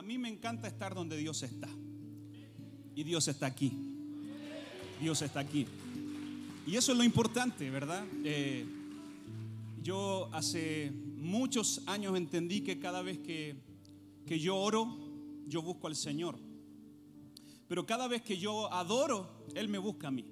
A mí me encanta estar donde Dios está. Y Dios está aquí. Dios está aquí. Y eso es lo importante, ¿verdad? Eh, yo hace muchos años entendí que cada vez que, que yo oro, yo busco al Señor. Pero cada vez que yo adoro, Él me busca a mí.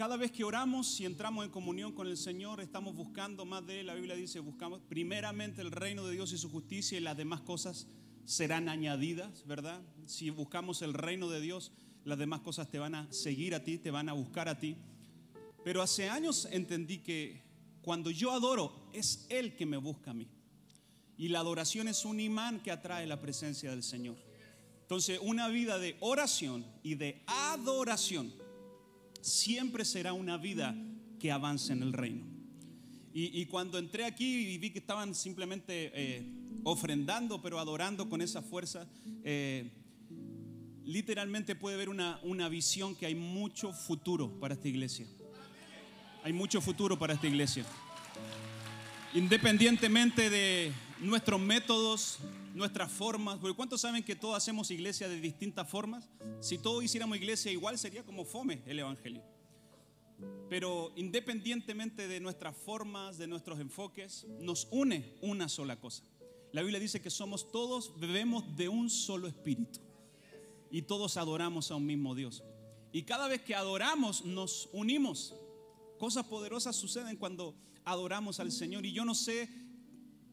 Cada vez que oramos y entramos en comunión con el Señor, estamos buscando más de Él. La Biblia dice, buscamos primeramente el reino de Dios y su justicia y las demás cosas serán añadidas, ¿verdad? Si buscamos el reino de Dios, las demás cosas te van a seguir a ti, te van a buscar a ti. Pero hace años entendí que cuando yo adoro, es Él que me busca a mí. Y la adoración es un imán que atrae la presencia del Señor. Entonces, una vida de oración y de adoración siempre será una vida que avance en el reino. Y, cuando entré aquí y vi que estaban simplemente eh, ofrendando, pero adorando con esa fuerza, eh, literalmente puede ver una, una visión que hay mucho futuro para esta iglesia. Hay mucho futuro para esta iglesia. Independientemente de nuestros métodos, nuestras formas, porque ¿cuántos saben que todos hacemos iglesia de distintas formas? Si todos hiciéramos iglesia igual sería como fome el Evangelio. Pero independientemente de nuestras formas, de nuestros enfoques, nos une una sola cosa. La Biblia dice que somos todos, bebemos de un solo espíritu. Y todos adoramos a un mismo Dios. Y cada vez que adoramos, nos unimos. Cosas poderosas suceden cuando adoramos al Señor. Y yo no sé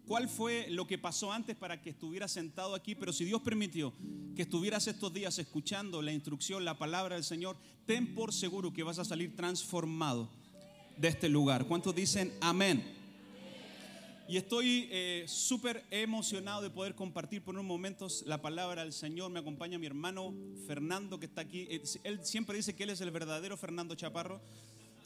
cuál fue lo que pasó antes para que estuvieras sentado aquí, pero si Dios permitió que estuvieras estos días escuchando la instrucción, la palabra del Señor, ten por seguro que vas a salir transformado de este lugar. ¿Cuántos dicen amén? Y estoy eh, súper emocionado de poder compartir por unos momentos la palabra del Señor. Me acompaña mi hermano Fernando que está aquí. Él siempre dice que él es el verdadero Fernando Chaparro,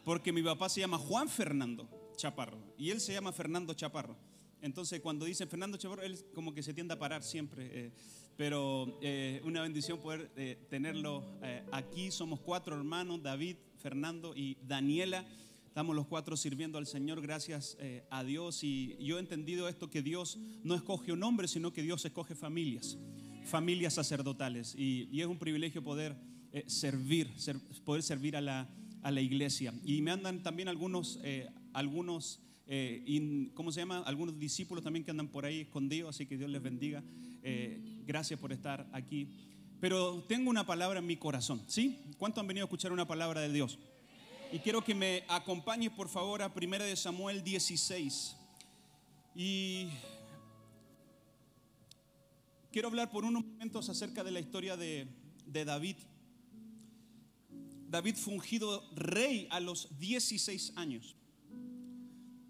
porque mi papá se llama Juan Fernando Chaparro y él se llama Fernando Chaparro. Entonces, cuando dicen Fernando Chavarro, él como que se tiende a parar siempre. Eh, pero eh, una bendición poder eh, tenerlo aquí. Somos cuatro hermanos, David, Fernando y Daniela. Estamos los cuatro sirviendo al Señor, gracias a Dios. Y yo he entendido esto, que Dios no escoge un hombre, sino que Dios escoge familias, familias sacerdotales. Y, es un privilegio poder servir, poder servir a la, a la, iglesia. Y me andan también algunos, algunos eh, y, ¿cómo se llama? Algunos discípulos también que andan por ahí escondidos, así que Dios les bendiga. Eh, gracias por estar aquí. Pero tengo una palabra en mi corazón, ¿sí? ¿Cuántos han venido a escuchar una palabra de Dios? Y quiero que me acompañes por favor a 1 de Samuel 16. Y quiero hablar por unos momentos acerca de la historia de, de David. David fungido rey a los 16 años.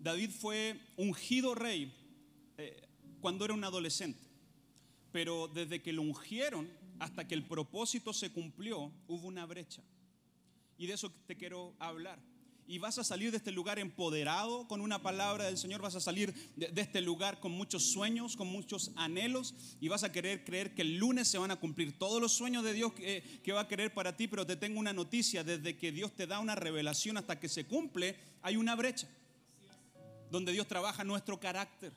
David fue ungido rey eh, cuando era un adolescente, pero desde que lo ungieron hasta que el propósito se cumplió, hubo una brecha. Y de eso te quiero hablar. Y vas a salir de este lugar empoderado con una palabra del Señor, vas a salir de, este lugar con muchos sueños, con muchos anhelos, y vas a querer creer que el lunes se van a cumplir todos los sueños de Dios que, que va a querer para ti, pero te tengo una noticia, desde que Dios te da una revelación hasta que se cumple, hay una brecha donde Dios trabaja nuestro carácter,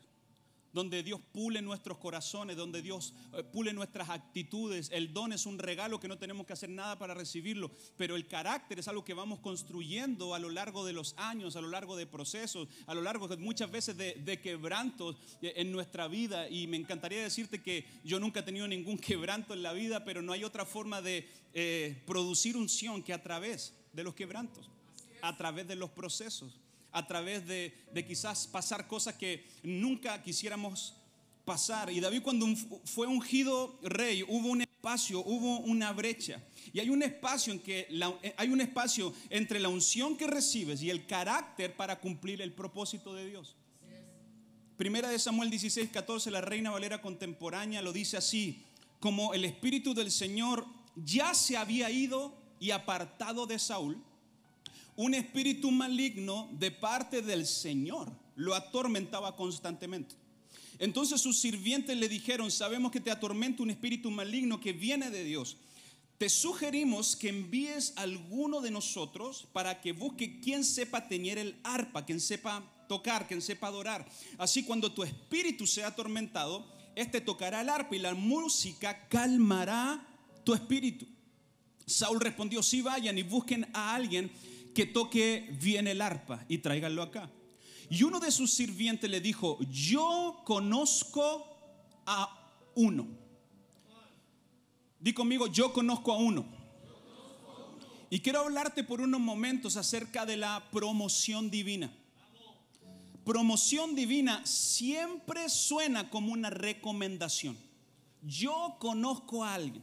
donde Dios pule nuestros corazones, donde Dios eh, pule nuestras actitudes. El don es un regalo que no tenemos que hacer nada para recibirlo, pero el carácter es algo que vamos construyendo a lo largo de los años, a lo largo de procesos, a lo largo muchas veces de, quebrantos eh, en nuestra vida. Y me encantaría decirte que yo nunca he tenido ningún quebranto en la vida, pero no hay otra forma de eh, producir unción que a través de los quebrantos, a través de los procesos a través de, quizás pasar cosas que nunca quisiéramos pasar. Y David cuando fue ungido rey, hubo un espacio, hubo una brecha. Y hay un espacio en que eh, hay un espacio entre la unción que recibes y el carácter para cumplir el propósito de Dios. Primera de Samuel 16, 14, la Reina Valera contemporánea lo dice así, como el Espíritu del Señor ya se había ido y apartado de Saúl, un espíritu maligno de parte del Señor lo atormentaba constantemente. Entonces sus sirvientes le dijeron, sabemos que te atormenta un espíritu maligno que viene de Dios. Te sugerimos que envíes a alguno de nosotros para que busque quien sepa tener el arpa, quien sepa tocar, quien sepa adorar. Así cuando tu espíritu sea atormentado, este tocará el arpa y la música calmará tu espíritu. Saúl respondió, sí vayan y busquen a alguien que toque bien el arpa y tráiganlo acá. Y uno de sus sirvientes le dijo, yo conozco a uno. Di conmigo, yo conozco a uno. Y quiero hablarte por unos momentos acerca de la promoción divina. Promoción divina siempre suena como una recomendación. Yo conozco a alguien.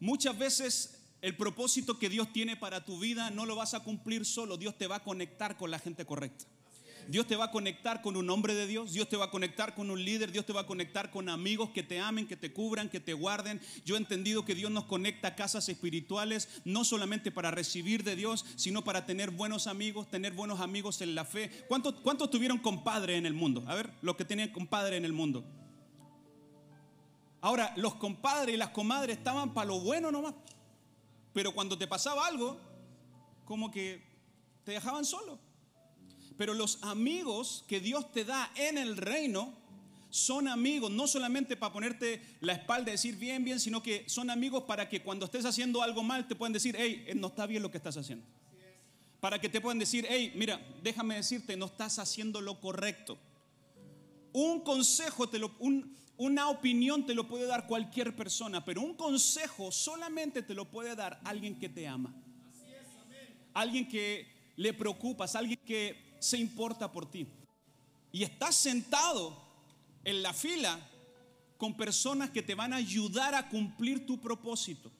Muchas veces el propósito que Dios tiene para tu vida no lo vas a cumplir solo, Dios te va a conectar con la gente correcta. Dios te va a conectar con un hombre de Dios, Dios te va a conectar con un líder, Dios te va a conectar con amigos que te amen, que te cubran, que te guarden. Yo he entendido que Dios nos conecta a casas espirituales, no solamente para recibir de Dios, sino para tener buenos amigos, tener buenos amigos en la fe. ¿Cuántos, cuántos tuvieron compadre en el mundo? A ver, los que tenían compadre en el mundo. Ahora, los compadres y las comadres estaban para lo bueno nomás. Pero cuando te pasaba algo, como que te dejaban solo. Pero los amigos que Dios te da en el reino son amigos, no solamente para ponerte la espalda y decir bien, bien, sino que son amigos para que cuando estés haciendo algo mal te puedan decir, hey, no está bien lo que estás haciendo. Para que te puedan decir, hey, mira, déjame decirte, no estás haciendo lo correcto. Un consejo, te lo, un, una opinión te lo puede dar cualquier persona, pero un consejo solamente te lo puede dar alguien que te ama. Alguien que le preocupas, alguien que se importa por ti. Y estás sentado en la fila con personas que te van a ayudar a cumplir tu propósito.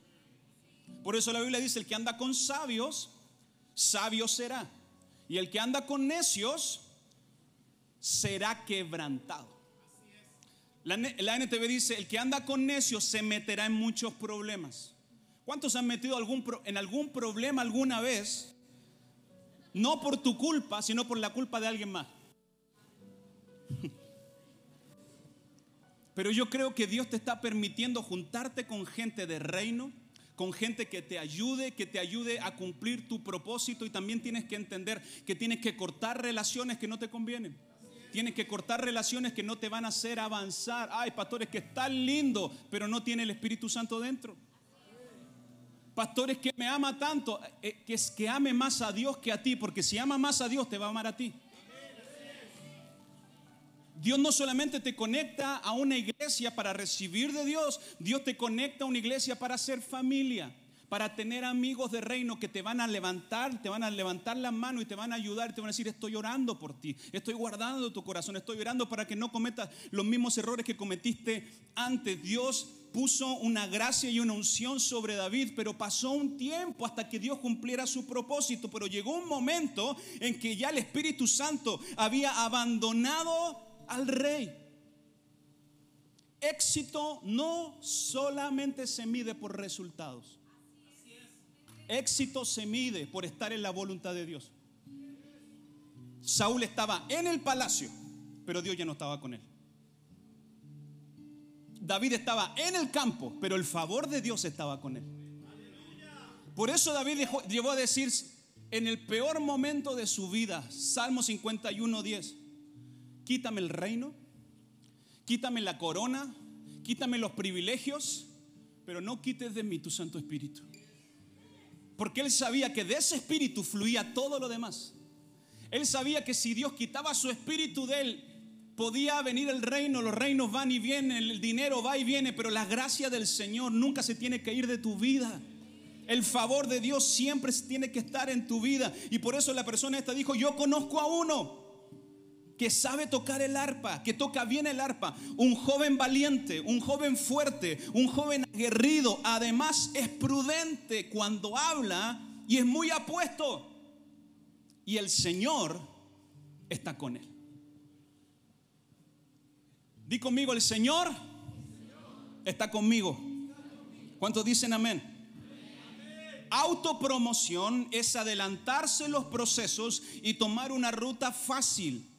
Por eso la Biblia dice, el que anda con sabios, sabio será. Y el que anda con necios, será quebrantado. La, NTV dice, el que anda con necios se meterá en muchos problemas. ¿Cuántos han metido algún, en algún problema alguna vez? No por tu culpa, sino por la culpa de alguien más. Pero yo creo que Dios te está permitiendo juntarte con gente de reino, con gente que te ayude, que te ayude a cumplir tu propósito y también tienes que entender que tienes que cortar relaciones que no te convienen. Tienes que cortar relaciones que no te van a hacer avanzar. Ay, pastores, que es tan lindo, pero no tiene el Espíritu Santo dentro. Pastores que me ama tanto, eh, que es que ame más a Dios que a ti, porque si ama más a Dios te va a amar a ti. Dios no solamente te conecta a una iglesia para recibir de Dios, Dios te conecta a una iglesia para ser familia para tener amigos de reino que te van a levantar, te van a levantar la mano y te van a ayudar, te van a decir, estoy orando por ti, estoy guardando tu corazón, estoy orando para que no cometas los mismos errores que cometiste antes. Dios puso una gracia y una unción sobre David, pero pasó un tiempo hasta que Dios cumpliera su propósito, pero llegó un momento en que ya el Espíritu Santo había abandonado al rey. Éxito no solamente se mide por resultados. Éxito se mide por estar en la voluntad de Dios. Saúl estaba en el palacio, pero Dios ya no estaba con él. David estaba en el campo, pero el favor de Dios estaba con él. Por eso David llevó a decir en el peor momento de su vida, Salmo 51, 10, quítame el reino, quítame la corona, quítame los privilegios, pero no quites de mí tu Santo Espíritu. Porque él sabía que de ese espíritu fluía todo lo demás. Él sabía que si Dios quitaba su espíritu de él, podía venir el reino, los reinos van y vienen, el dinero va y viene, pero la gracia del Señor nunca se tiene que ir de tu vida. El favor de Dios siempre tiene que estar en tu vida. Y por eso la persona esta dijo, yo conozco a uno que sabe tocar el arpa, que toca bien el arpa, un joven valiente, un joven fuerte, un joven aguerrido, además es prudente cuando habla y es muy apuesto. Y el Señor está con él. Di conmigo, el Señor está conmigo. ¿Cuántos dicen amén? Autopromoción es adelantarse los procesos y tomar una ruta fácil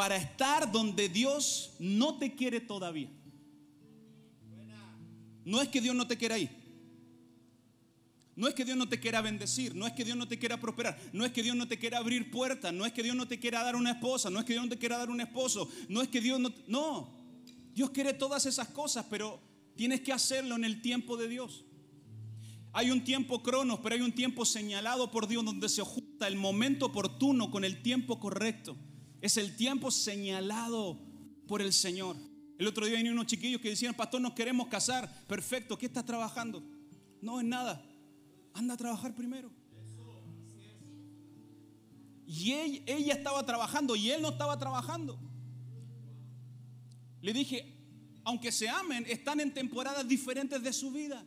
para estar donde Dios no te quiere todavía. No es que Dios no te quiera ahí. No es que Dios no te quiera bendecir, no es que Dios no te quiera prosperar, no es que Dios no te quiera abrir puertas, no es que Dios no te quiera dar una esposa, no es que Dios no te quiera dar un esposo, no es que Dios no... No, Dios quiere todas esas cosas, pero tienes que hacerlo en el tiempo de Dios. Hay un tiempo cronos, pero hay un tiempo señalado por Dios donde se ajusta el momento oportuno con el tiempo correcto. Es el tiempo señalado por el Señor. El otro día vinieron unos chiquillos que decían, pastor, nos queremos casar. Perfecto, ¿qué estás trabajando? No, es nada. Anda a trabajar primero. Y ella estaba trabajando y él no estaba trabajando. Le dije, aunque se amen, están en temporadas diferentes de su vida.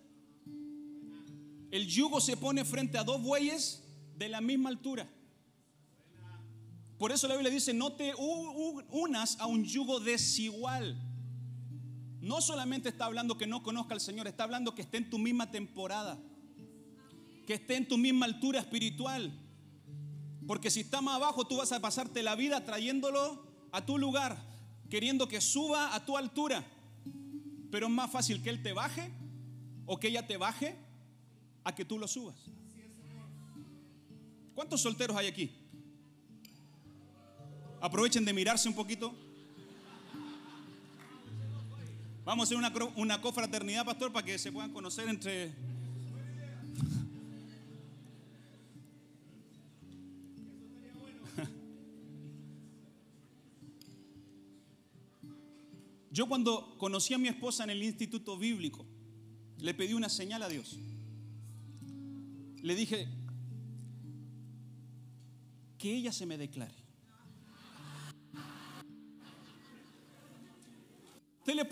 El yugo se pone frente a dos bueyes de la misma altura. Por eso la Biblia dice, no te unas a un yugo desigual. No solamente está hablando que no conozca al Señor, está hablando que esté en tu misma temporada, que esté en tu misma altura espiritual. Porque si está más abajo, tú vas a pasarte la vida trayéndolo a tu lugar, queriendo que suba a tu altura. Pero es más fácil que Él te baje o que ella te baje a que tú lo subas. ¿Cuántos solteros hay aquí? Aprovechen de mirarse un poquito. Vamos a hacer una, una cofraternidad, pastor, para que se puedan conocer entre Yo cuando conocí a mi esposa en el instituto bíblico, le pedí una señal a Dios. Le dije, que ella se me declare.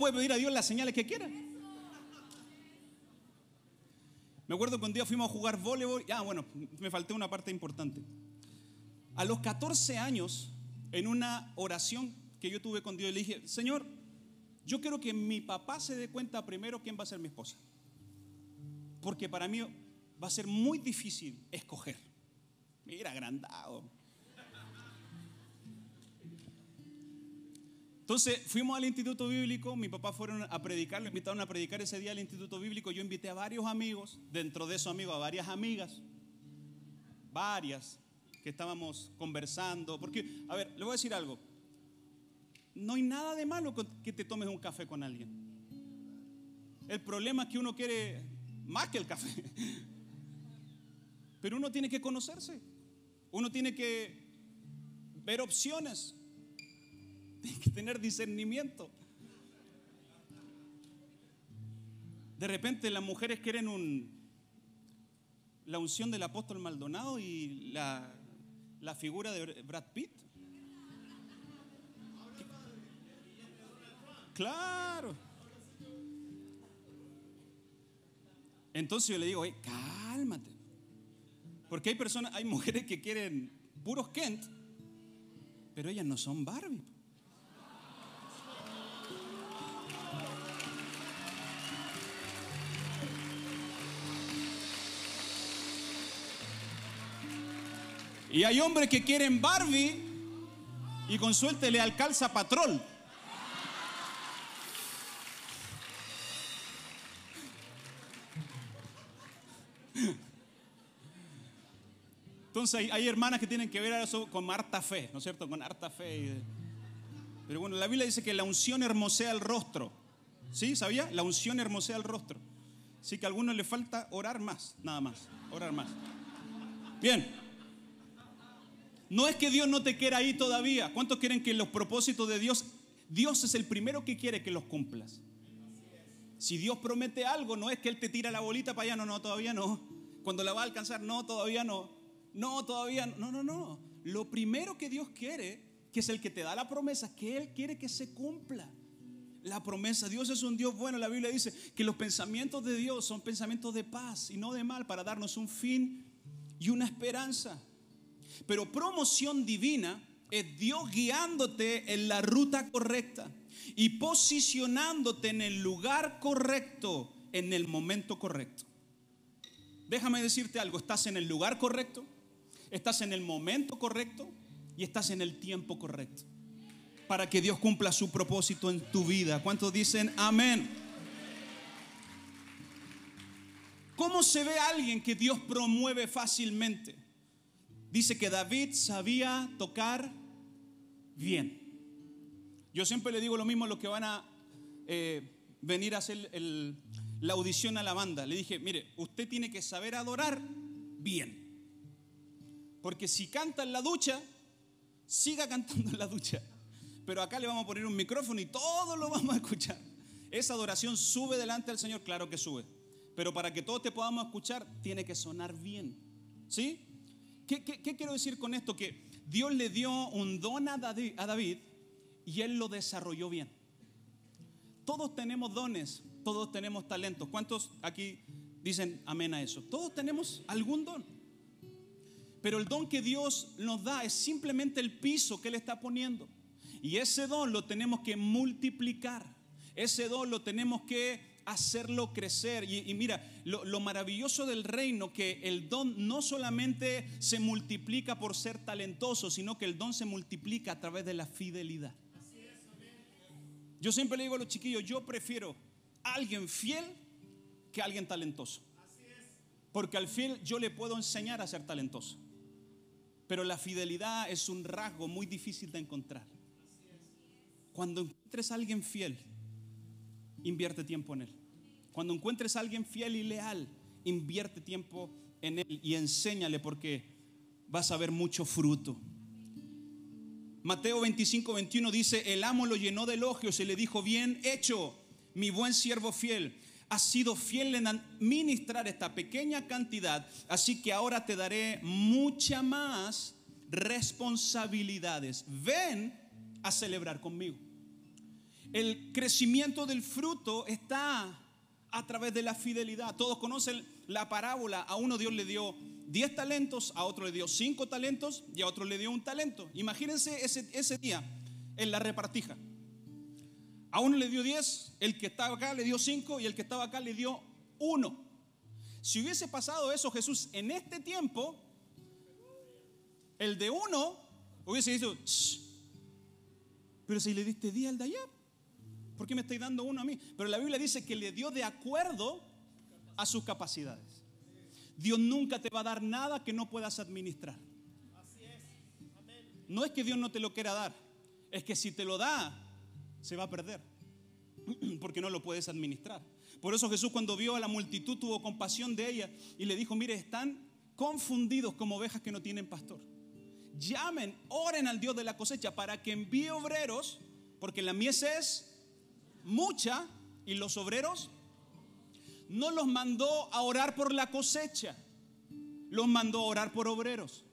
Puede pedir a Dios las señales que quiera. Me acuerdo que un día fuimos a jugar voleibol. Ah, bueno, me falté una parte importante. A los 14 años, en una oración que yo tuve con Dios, le dije, Señor, yo quiero que mi papá se dé cuenta primero quién va a ser mi esposa. Porque para mí va a ser muy difícil escoger. Mira, agrandado. Entonces fuimos al instituto bíblico, mi papá fueron a predicar, lo invitaron a predicar ese día al instituto bíblico, yo invité a varios amigos, dentro de esos amigos a varias amigas, varias que estábamos conversando, porque, a ver, le voy a decir algo, no hay nada de malo que te tomes un café con alguien. El problema es que uno quiere más que el café. Pero uno tiene que conocerse. Uno tiene que ver opciones. Tiene que tener discernimiento. De repente las mujeres quieren un, la unción del apóstol Maldonado y la, la figura de Brad Pitt. Claro. Entonces yo le digo, cálmate. Porque hay personas, hay mujeres que quieren puros Kent, pero ellas no son Barbie. Y hay hombres que quieren Barbie y con suerte le alcanza patrón. Entonces hay, hermanas que tienen que ver eso con harta fe, ¿no es cierto? Con harta fe. Pero bueno, la Biblia dice que la unción hermosea el rostro. ¿Sí? ¿Sabía? La unción hermosea el rostro. Así que a algunos le falta orar más, nada más. Orar más. Bien. No es que Dios no te quiera ahí todavía. ¿Cuántos quieren que los propósitos de Dios, Dios es el primero que quiere que los cumplas? Si Dios promete algo, no es que Él te tira la bolita para allá, no, no, todavía no. Cuando la va a alcanzar, no, todavía no. No, todavía no, no, no. Lo primero que Dios quiere, que es el que te da la promesa, que Él quiere que se cumpla. La promesa, Dios es un Dios bueno. La Biblia dice que los pensamientos de Dios son pensamientos de paz y no de mal para darnos un fin y una esperanza. Pero promoción divina es Dios guiándote en la ruta correcta y posicionándote en el lugar correcto en el momento correcto. Déjame decirte algo, estás en el lugar correcto, estás en el momento correcto y estás en el tiempo correcto para que Dios cumpla su propósito en tu vida. ¿Cuántos dicen amén? ¿Cómo se ve alguien que Dios promueve fácilmente? Dice que David sabía tocar bien. Yo siempre le digo lo mismo a los que van a eh, venir a hacer la audición a la banda. Le dije, mire, usted tiene que saber adorar bien. Porque si canta en la ducha, siga cantando en la ducha. Pero acá le vamos a poner un micrófono y todo lo vamos a escuchar. Esa adoración sube delante del Señor, claro que sube. Pero para que todos te podamos escuchar, tiene que sonar bien. ¿Sí? ¿Qué, qué quiero decir con esto? Que Dios le dio un don a David y él lo desarrolló bien. Todos tenemos dones, todos tenemos talentos. ¿Cuántos aquí dicen amén a eso? Todos tenemos algún don. Pero el don que Dios nos da es simplemente el piso que Él está poniendo. Y ese don lo tenemos que multiplicar. Ese don lo tenemos que hacerlo crecer. Y, mira, lo, lo, maravilloso del reino, que el don no solamente se multiplica por ser talentoso, sino que el don se multiplica a través de la fidelidad. Yo siempre le digo a los chiquillos, yo prefiero alguien fiel que alguien talentoso. Porque al fiel yo le puedo enseñar a ser talentoso. Pero la fidelidad es un rasgo muy difícil de encontrar. Cuando encuentres a alguien fiel, invierte tiempo en él. Cuando encuentres a alguien fiel y leal, invierte tiempo en él y enséñale porque vas a ver mucho fruto. Mateo 25, 21 dice, el amo lo llenó de elogios y le dijo, bien hecho, mi buen siervo fiel, has sido fiel en administrar esta pequeña cantidad, así que ahora te daré mucha más responsabilidades. Ven a celebrar conmigo. El crecimiento del fruto está a través de la fidelidad. Todos conocen la parábola. A uno Dios le dio 10 talentos, a otro le dio 5 talentos y a otro le dio un talento. Imagínense ese, ese día en la repartija. A uno le dio 10, el que estaba acá le dio 5 y el que estaba acá le dio 1. Si hubiese pasado eso Jesús en este tiempo, el de uno hubiese dicho, pero si le diste 10 al de allá, ¿por qué me estáis dando uno a mí? Pero la Biblia dice que le dio de acuerdo a sus capacidades. Dios nunca te va a dar nada que no puedas administrar. No es que Dios no te lo quiera dar, es que si te lo da, se va a perder, porque no lo puedes administrar. Por eso Jesús cuando vio a la multitud tuvo compasión de ella y le dijo, mire, están confundidos como ovejas que no tienen pastor. Llamen, oren al Dios de la cosecha para que envíe obreros, porque la mies es mucha y los obreros no los mandó a orar por la cosecha, los mandó a orar por obreros.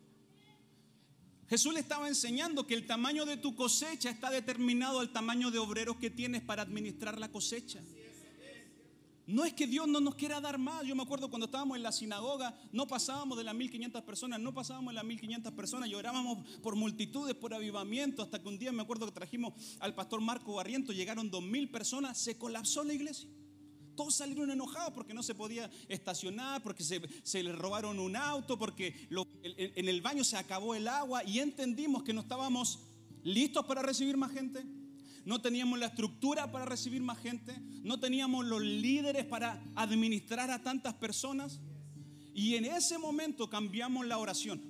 Jesús le estaba enseñando que el tamaño de tu cosecha está determinado al tamaño de obreros que tienes para administrar la cosecha. No es que Dios no nos quiera dar más. Yo me acuerdo cuando estábamos en la sinagoga, no pasábamos de las 1500 personas, no pasábamos de las 1500 personas, llorábamos por multitudes, por avivamiento, hasta que un día me acuerdo que trajimos al pastor Marco Barriento, llegaron 2000 personas, se colapsó la iglesia. Todos salieron enojados porque no se podía estacionar, porque se, se le robaron un auto, porque en el baño se acabó el agua y entendimos que no estábamos listos para recibir más gente. No teníamos la estructura para recibir más gente. No teníamos los líderes para administrar a tantas personas. Y en ese momento cambiamos la oración.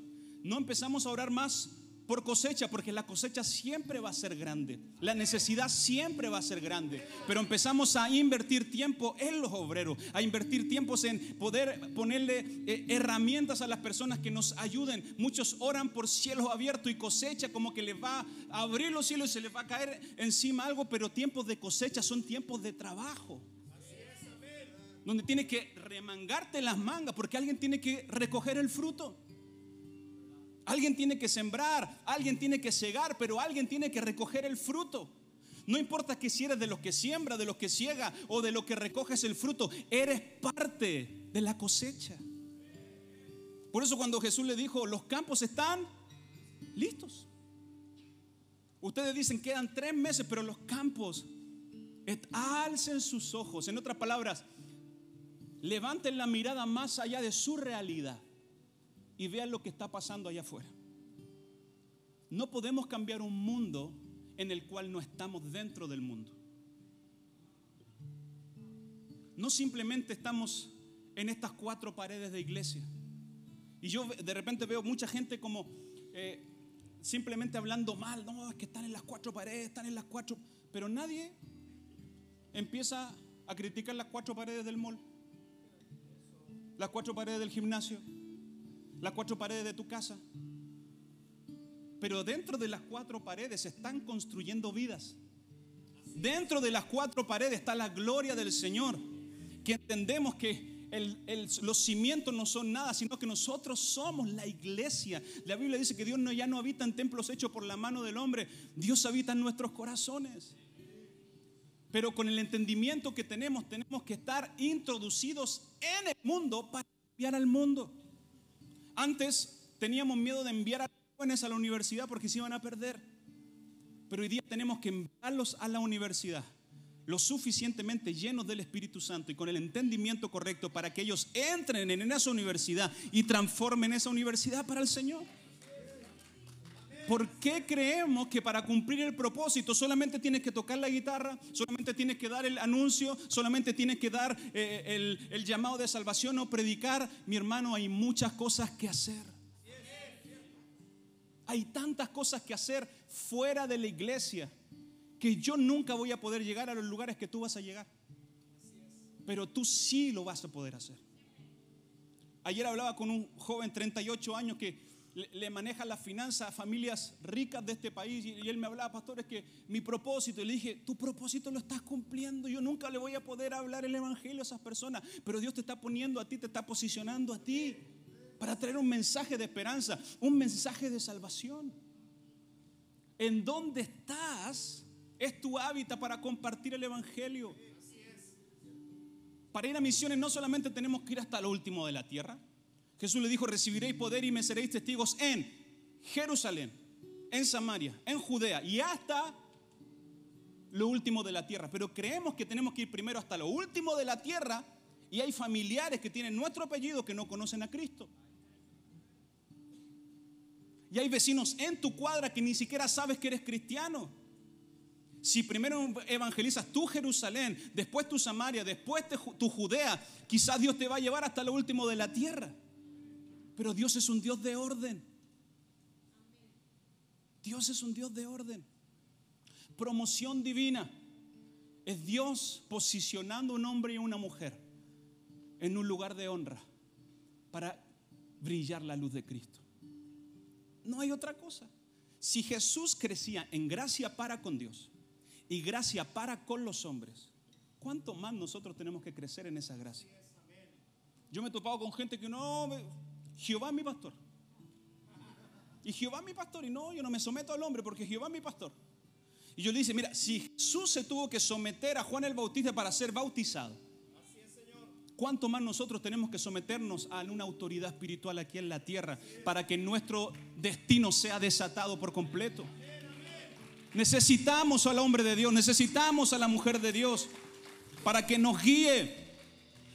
No empezamos a orar más por cosecha, porque la cosecha siempre va a ser grande, la necesidad siempre va a ser grande, pero empezamos a invertir tiempo en los obreros, a invertir tiempos en poder ponerle eh, herramientas a las personas que nos ayuden. Muchos oran por cielos abiertos y cosecha como que les va a abrir los cielos y se les va a caer encima algo, pero tiempos de cosecha son tiempos de trabajo. Donde tienes que remangarte las mangas porque alguien tiene que recoger el fruto. Alguien tiene que sembrar, alguien tiene que cegar, pero alguien tiene que recoger el fruto. No importa que si eres de los que siembra, de los que ciega o de los que recoges el fruto, eres parte de la cosecha. Por eso cuando Jesús le dijo, los campos están listos. Ustedes dicen, quedan tres meses, pero los campos, alcen sus ojos. En otras palabras, levanten la mirada más allá de su realidad y vean lo que está pasando allá afuera. No podemos cambiar un mundo en el cual no estamos dentro del mundo. No simplemente estamos en estas cuatro paredes de iglesia. Y yo de repente veo mucha gente como eh, simplemente hablando mal, no, es que están en las cuatro paredes, están en las cuatro, pero nadie empieza a criticar las cuatro paredes del mall, las cuatro paredes del gimnasio, las cuatro paredes de tu casa. Pero dentro de las cuatro paredes se están construyendo vidas. Dentro de las cuatro paredes está la gloria del Señor, que entendemos que los cimientos no son nada, sino que nosotros somos la iglesia. La Biblia dice que Dios no, ya no habita en templos hechos por la mano del hombre, Dios habita en nuestros corazones. Pero con el entendimiento que tenemos, tenemos que estar introducidos en el mundo para enviar al mundo. Antes teníamos miedo de enviar a los jóvenes a la universidad porque se iban a perder. Pero hoy día tenemos que enviarlos a la universidad lo suficientemente llenos del Espíritu Santo y con el entendimiento correcto para que ellos entren en esa universidad y transformen esa universidad para el Señor. ¿Por qué creemos que para cumplir el propósito solamente tienes que tocar la guitarra, solamente tienes que dar el anuncio, solamente tienes que dar eh, el, el llamado de salvación o predicar? Mi hermano, hay muchas cosas que hacer. Hay tantas cosas que hacer fuera de la iglesia que yo nunca voy a poder llegar a los lugares que tú vas a llegar. Pero tú sí lo vas a poder hacer. Ayer hablaba con un joven 38 años que le maneja las finanzas a familias ricas de este país y él me hablaba, pastor, es que mi propósito, y le dije, tu propósito lo estás cumpliendo, yo nunca le voy a poder hablar el Evangelio a esas personas, pero Dios te está poniendo a ti, te está posicionando a ti para traer un mensaje de esperanza, un mensaje de salvación. ¿En dónde estás? Es tu hábitat para compartir el Evangelio. Para ir a misiones no solamente tenemos que ir hasta lo último de la tierra. Jesús le dijo, recibiréis poder y me seréis testigos en Jerusalén, en Samaria, en Judea y hasta lo último de la tierra. Pero creemos que tenemos que ir primero hasta lo último de la tierra y hay familiares que tienen nuestro apellido que no conocen a Cristo. Y hay vecinos en tu cuadra que ni siquiera sabes que eres cristiano. Si primero evangelizas tu Jerusalén, después tu Samaria, después tu Judea, quizás Dios te va a llevar hasta lo último de la tierra. Pero Dios es un Dios de orden. Dios es un Dios de orden. Promoción divina. Es Dios posicionando un hombre y una mujer en un lugar de honra para brillar la luz de Cristo. No hay otra cosa. Si Jesús crecía en gracia para con Dios, y gracia para con los hombres. ¿Cuánto más nosotros tenemos que crecer en esa gracia? Yo me he topado con gente que no, Jehová es mi pastor. Y Jehová es mi pastor. Y no, yo no me someto al hombre porque Jehová es mi pastor. Y yo le dice, mira, si Jesús se tuvo que someter a Juan el Bautista para ser bautizado, ¿cuánto más nosotros tenemos que someternos a una autoridad espiritual aquí en la tierra para que nuestro destino sea desatado por completo? Necesitamos al hombre de Dios, necesitamos a la mujer de Dios para que nos guíe.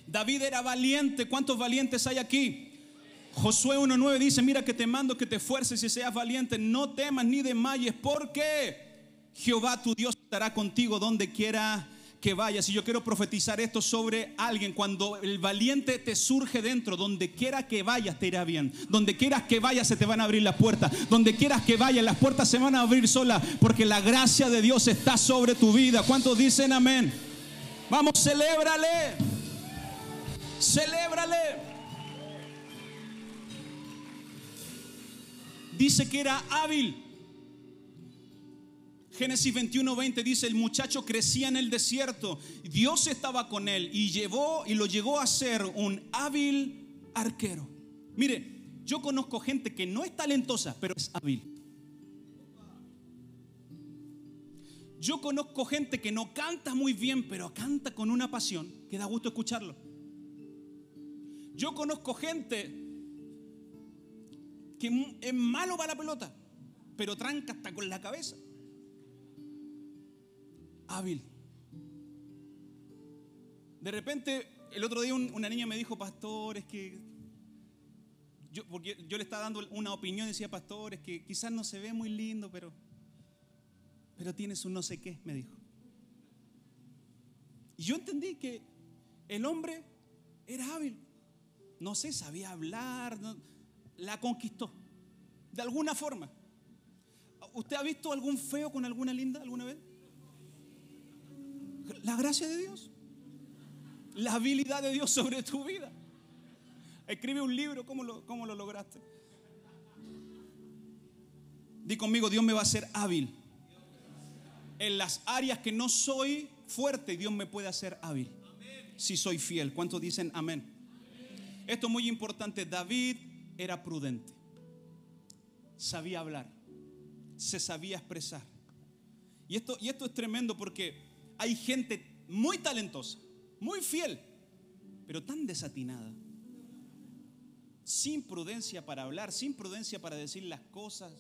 David era valiente. ¿Cuántos valientes hay aquí? Josué 1.9 dice, mira que te mando que te esfuerces y seas valiente, no temas ni desmayes, porque Jehová tu Dios estará contigo donde quiera que vayas. Y yo quiero profetizar esto sobre alguien. Cuando el valiente te surge dentro, donde quiera que vayas te irá bien. Donde quieras que vayas se te van a abrir las puertas. Donde quieras que vayas las puertas se van a abrir solas. Porque la gracia de Dios está sobre tu vida. ¿Cuántos dicen amén? Vamos, celébrale. Celébrale. Dice que era hábil Génesis 21, 20 dice, el muchacho crecía en el desierto, Dios estaba con él y llevó y lo llegó a ser un hábil arquero. Mire, yo conozco gente que no es talentosa, pero es hábil. Yo conozco gente que no canta muy bien, pero canta con una pasión que da gusto escucharlo. Yo conozco gente que es malo para la pelota, pero tranca hasta con la cabeza hábil. De repente, el otro día una niña me dijo, pastor, es que... Yo, porque yo le estaba dando una opinión, decía, pastor, es que quizás no se ve muy lindo, pero, pero tienes un no sé qué, me dijo. Y yo entendí que el hombre era hábil. No sé, sabía hablar, la conquistó. De alguna forma. ¿Usted ha visto algún feo con alguna linda alguna vez? La gracia de Dios. La habilidad de Dios sobre tu vida. Escribe un libro, ¿cómo lo, cómo lo lograste? Di conmigo, Dios me va a hacer hábil. En las áreas que no soy fuerte, Dios me puede hacer hábil. Si soy fiel. ¿Cuántos dicen amén? Esto es muy importante. David era prudente. Sabía hablar. Se sabía expresar. Y esto, y esto es tremendo porque hay gente muy talentosa, muy fiel, pero tan desatinada. Sin prudencia para hablar, sin prudencia para decir las cosas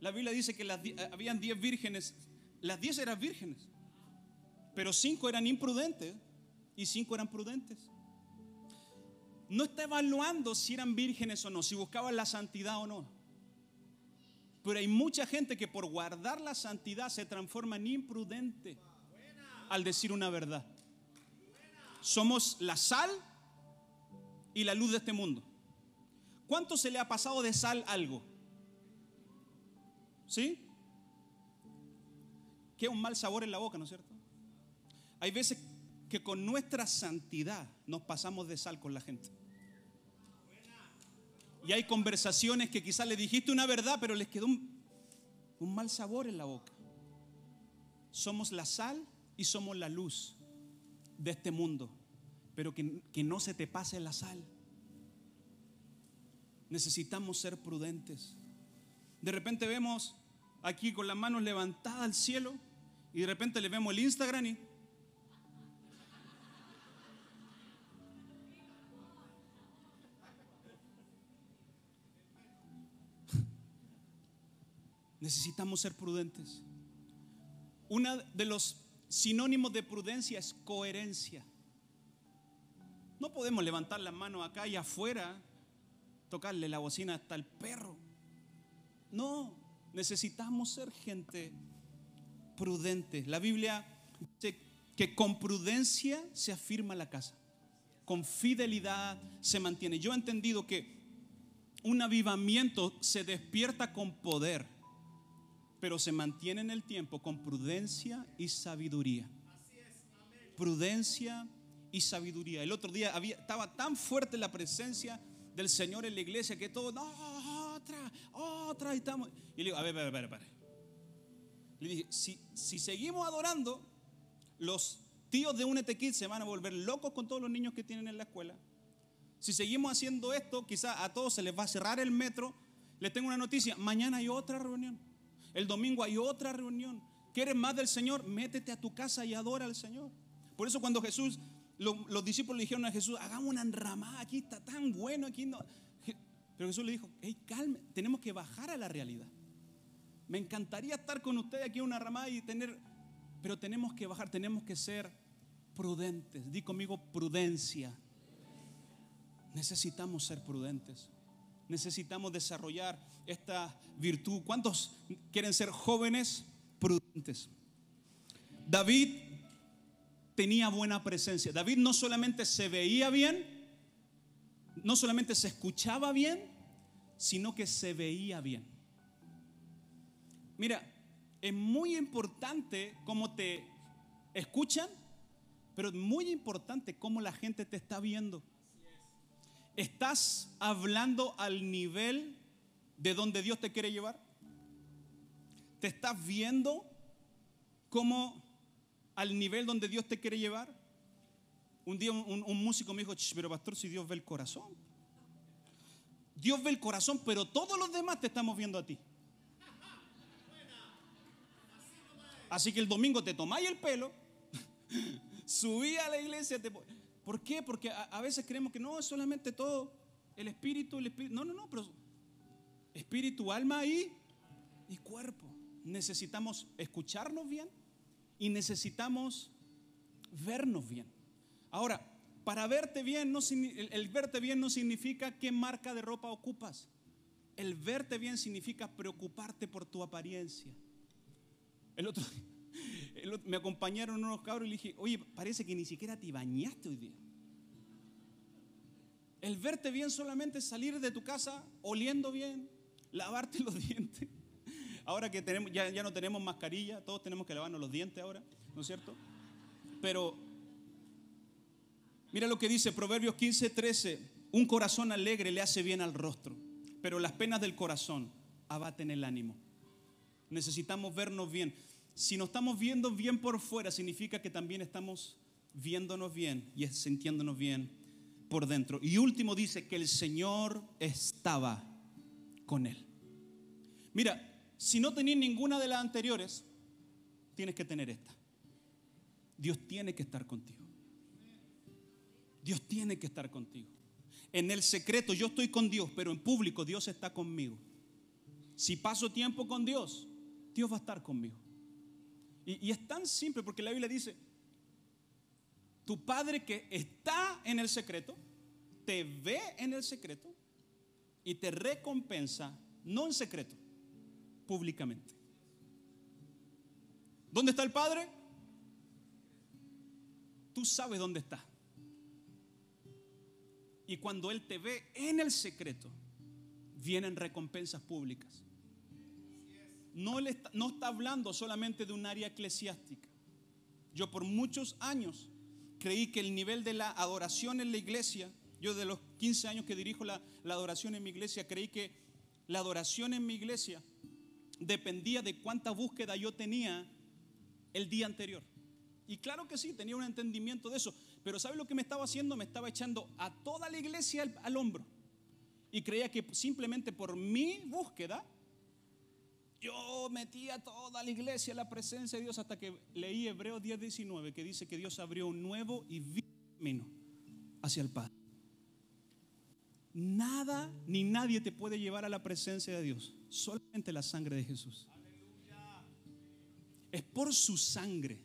la Biblia dice que las, habían diez vírgenes, las diez eran vírgenes, pero cinco eran imprudentes y cinco eran prudentes. No está evaluando si eran vírgenes o no, si buscaban la santidad o no. Pero hay mucha gente que por guardar la santidad se transforma en imprudente al decir una verdad. Somos la sal y la luz de este mundo. ¿Cuánto se le ha pasado de sal algo? ¿Sí? Queda un mal sabor en la boca, ¿no es cierto? Hay veces que con nuestra santidad nos pasamos de sal con la gente. Y hay conversaciones que quizás le dijiste una verdad, pero les quedó un, mal sabor en la boca. Somos la sal y somos la luz de este mundo, pero que, que no se te pase la sal. Necesitamos ser prudentes. De repente vemos aquí con las manos levantadas al cielo y de repente le vemos el Instagram y... Necesitamos ser prudentes. Uno de los sinónimos de prudencia es coherencia. No podemos levantar las manos acá y afuera, tocarle la bocina hasta el perro. No, necesitamos ser gente prudente. La Biblia dice que con prudencia se afirma la casa, con fidelidad se mantiene. Yo he entendido que un avivamiento se despierta con poder, pero se mantiene en el tiempo con prudencia y sabiduría. Prudencia y sabiduría. El otro día había, estaba tan fuerte la presencia del Señor en la iglesia que todo, no, otra, otra, y estamos. Y le digo, a ver, a ver, a ver. Le dije, si, si seguimos adorando, los tíos de un Kids se van a volver locos con todos los niños que tienen en la escuela. Si seguimos haciendo esto, quizá a todos se les va a cerrar el metro. Les tengo una noticia, mañana hay otra reunión. El domingo hay otra reunión. ¿Quieres más del Señor? Métete a tu casa y adora al Señor. Por eso cuando Jesús, los discípulos le dijeron a Jesús, hagamos una enramada, aquí está tan bueno, aquí no. Pero Jesús le dijo, hey, calme, tenemos que bajar a la realidad. Me encantaría estar con usted aquí en una ramada y tener, pero tenemos que bajar, tenemos que ser prudentes. Di conmigo prudencia. Necesitamos ser prudentes. Necesitamos desarrollar esta virtud. ¿Cuántos quieren ser jóvenes prudentes? David tenía buena presencia. David no solamente se veía bien, no solamente se escuchaba bien, sino que se veía bien. Mira, es muy importante cómo te escuchan, pero es muy importante cómo la gente te está viendo. ¿Estás hablando al nivel de donde Dios te quiere llevar? ¿Te estás viendo como al nivel donde Dios te quiere llevar? Un día un, músico me dijo, pero pastor, si Dios ve el corazón. Dios ve el corazón, pero todos los demás te estamos viendo a ti. Así que el domingo te tomáis el pelo, subí a la iglesia. ¿Por qué? Porque a, veces creemos que no es solamente todo el espíritu, el espíritu. No, no, no, pero espíritu, alma y, y cuerpo. Necesitamos escucharnos bien y necesitamos vernos bien. Ahora, para verte bien, no, el, verte bien no significa qué marca de ropa ocupas. El verte bien significa preocuparte por tu apariencia. El otro, me acompañaron unos cabros y le dije, oye, parece que ni siquiera te bañaste hoy día. El verte bien solamente es salir de tu casa oliendo bien, lavarte los dientes. Ahora que ya, ya no tenemos mascarilla, todos tenemos que lavarnos los dientes ahora, ¿no es cierto? Pero mira lo que dice Proverbios 15, 13. Un corazón alegre le hace bien al rostro, pero las penas del corazón abaten el ánimo. Necesitamos vernos bien. Si nos estamos viendo bien por fuera, significa que también estamos viéndonos bien y sintiéndonos bien por dentro. Y último dice que el Señor estaba con él. Mira, si no tenías ninguna de las anteriores, tienes que tener esta. Dios tiene que estar contigo. Dios tiene que estar contigo. En el secreto yo estoy con Dios, pero en público Dios está conmigo. Si paso tiempo con Dios, Dios va a estar conmigo. Y, es tan simple porque la Biblia dice, tu Padre que está en el secreto, te ve en el secreto y te recompensa, no en secreto, públicamente. ¿Dónde está el Padre? Tú sabes dónde está. Y cuando Él te ve en el secreto, vienen recompensas públicas. No, está, hablando solamente de un área eclesiástica. Yo por muchos años creí que el nivel de la adoración en la iglesia, yo de los 15 años que dirijo la, la adoración en mi iglesia, creí que la adoración en mi iglesia dependía de cuánta búsqueda yo tenía el día anterior. Y claro que sí, tenía un entendimiento de eso. Pero ¿sabe lo que me estaba haciendo? Me estaba echando a toda la iglesia al, hombro. Y creía que simplemente por mi búsqueda, yo metía a toda la iglesia en la presencia de Dios hasta que leí Hebreos 10, 19, que dice que Dios abrió un nuevo y vivo camino hacia el Padre. Nada ni nadie te puede llevar a la presencia de Dios, solamente la sangre de Jesús. Es por su sangre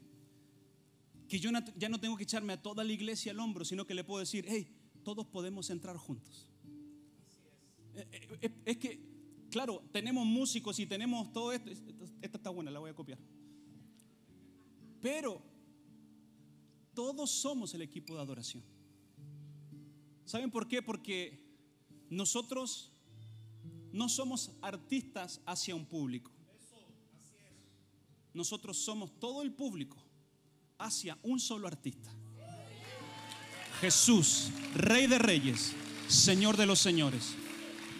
que yo ya no tengo que echarme a toda la iglesia al hombro, sino que le puedo decir, hey, todos podemos entrar juntos. Eh, eh, es que, claro, tenemos músicos y tenemos todo esto. Esta está buena, la voy a copiar. Pero todos somos el equipo de adoración. ¿Saben por qué? Porque nosotros no somos artistas hacia un público. Nosotros somos todo el público hacia un solo artista. Jesús, Rey de Reyes, Señor de los Señores.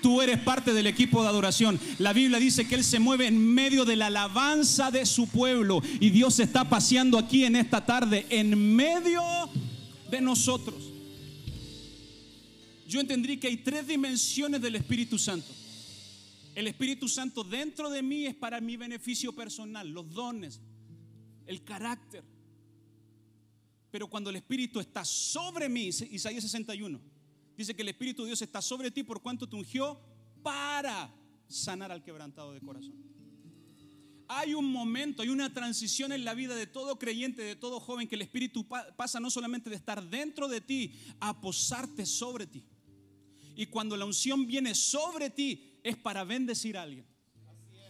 Tú eres parte del equipo de adoración. La Biblia dice que Él se mueve en medio de la alabanza de su pueblo. Y Dios está paseando aquí en esta tarde, en medio de nosotros. Yo entendí que hay tres dimensiones del Espíritu Santo. El Espíritu Santo dentro de mí es para mi beneficio personal, los dones, el carácter. Pero cuando el Espíritu está sobre mí, Isaías 61, dice que el Espíritu de Dios está sobre ti por cuanto te ungió para sanar al quebrantado de corazón. Hay un momento, hay una transición en la vida de todo creyente, de todo joven, que el Espíritu pasa no solamente de estar dentro de ti, a posarte sobre ti. Y cuando la unción viene sobre ti, es para bendecir a alguien.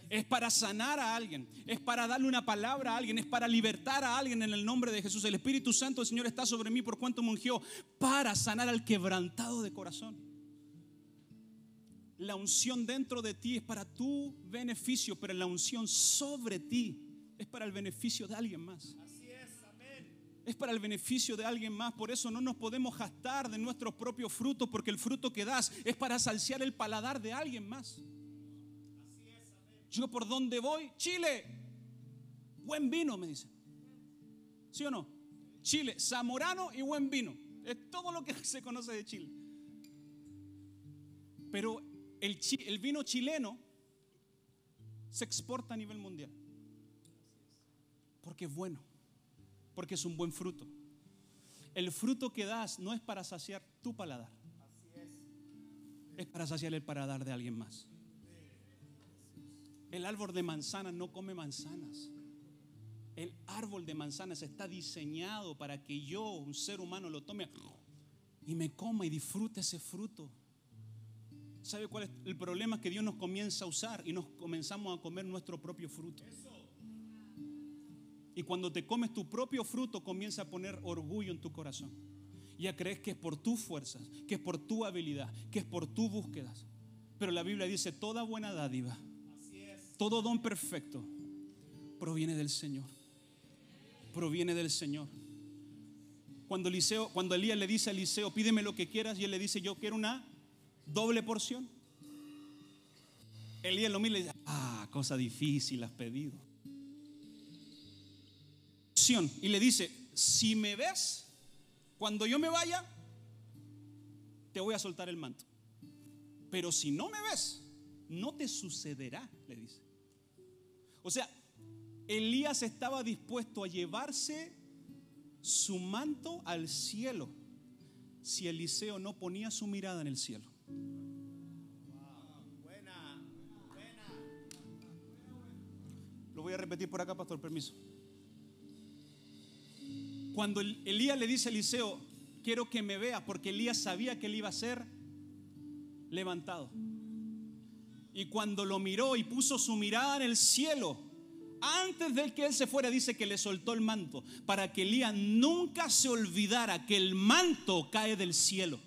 Es para sanar a alguien, es para darle una palabra a alguien, es para libertar a alguien en el nombre de Jesús. El Espíritu Santo del Señor está sobre mí por cuanto me ungió para sanar al quebrantado de corazón. La unción dentro de ti es para tu beneficio, pero la unción sobre ti es para el beneficio de alguien más es para el beneficio de alguien más. Por eso no nos podemos gastar de nuestros propios frutos, porque el fruto que das es para saciar el paladar de alguien más. Yo por dónde voy, Chile, buen vino, me dicen. ¿Sí o no? Chile, zamorano y buen vino. Es todo lo que se conoce de Chile. Pero el, el vino chileno se exporta a nivel mundial. Porque es bueno porque es un buen fruto. El fruto que das no es para saciar tu paladar. Es para saciar el paladar de alguien más. El árbol de manzanas no come manzanas. El árbol de manzanas está diseñado para que yo, un ser humano, lo tome y me coma y disfrute ese fruto. ¿Sabe cuál es el problema? Que Dios nos comienza a usar y nos comenzamos a comer nuestro propio fruto. Y cuando te comes tu propio fruto, comienza a poner orgullo en tu corazón. Ya crees que es por tus fuerzas, que es por tu habilidad, que es por tus búsquedas. Pero la Biblia dice, toda buena dádiva, todo don perfecto, proviene del Señor. Proviene del Señor. cuando, Eliseo, cuando Elías le dice a Eliseo, pídeme lo que quieras, y él le dice, yo quiero una doble porción. Elías lo mira y dice, ah, cosa difícil has pedido. Y le dice, si me ves, cuando yo me vaya, te voy a soltar el manto. Pero si no me ves, no te sucederá, le dice. O sea, Elías estaba dispuesto a llevarse su manto al cielo si Eliseo no ponía su mirada en el cielo. Lo voy a repetir por acá, pastor, permiso. Cuando Elías le dice a Eliseo, quiero que me vea, porque Elías sabía que él iba a ser levantado. Y cuando lo miró y puso su mirada en el cielo, antes de que él se fuera, dice que le soltó el manto, para que Elías nunca se olvidara que el manto cae del cielo.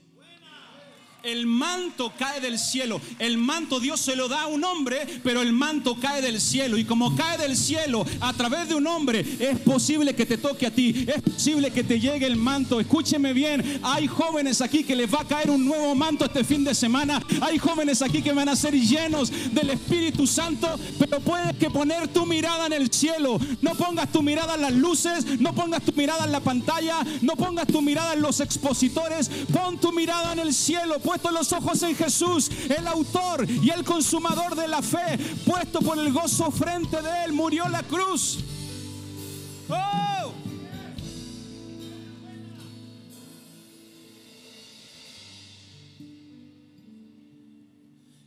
El manto cae del cielo. El manto Dios se lo da a un hombre, pero el manto cae del cielo. Y como cae del cielo a través de un hombre, es posible que te toque a ti. Es posible que te llegue el manto. Escúcheme bien. Hay jóvenes aquí que les va a caer un nuevo manto este fin de semana. Hay jóvenes aquí que van a ser llenos del Espíritu Santo. Pero puedes que poner tu mirada en el cielo. No pongas tu mirada en las luces. No pongas tu mirada en la pantalla. No pongas tu mirada en los expositores. Pon tu mirada en el cielo puesto los ojos en Jesús, el autor y el consumador de la fe, puesto por el gozo frente de él, murió la cruz. ¡Oh!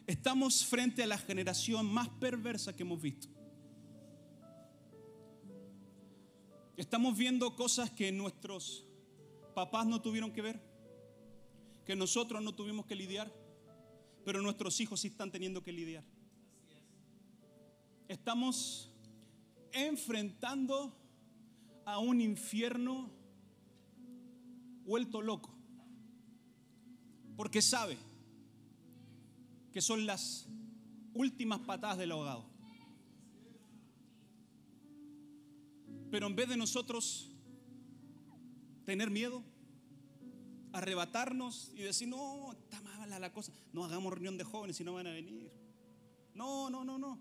Estamos frente a la generación más perversa que hemos visto. Estamos viendo cosas que nuestros papás no tuvieron que ver que nosotros no tuvimos que lidiar, pero nuestros hijos sí están teniendo que lidiar. Estamos enfrentando a un infierno vuelto loco, porque sabe que son las últimas patadas del ahogado. Pero en vez de nosotros tener miedo, arrebatarnos y decir, no, está mala la cosa. No hagamos reunión de jóvenes si no van a venir. No, no, no, no.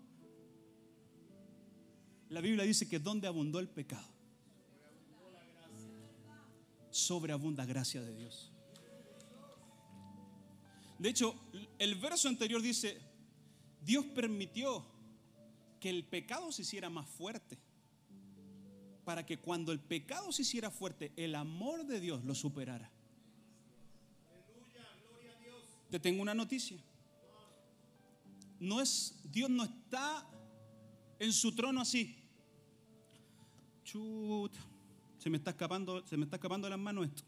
La Biblia dice que donde abundó el pecado, sobreabunda gracia de Dios. De hecho, el verso anterior dice, Dios permitió que el pecado se hiciera más fuerte, para que cuando el pecado se hiciera fuerte, el amor de Dios lo superara. Te tengo una noticia. No es, Dios no está en su trono así. Chut, se me está escapando, se me está escapando las manos esto.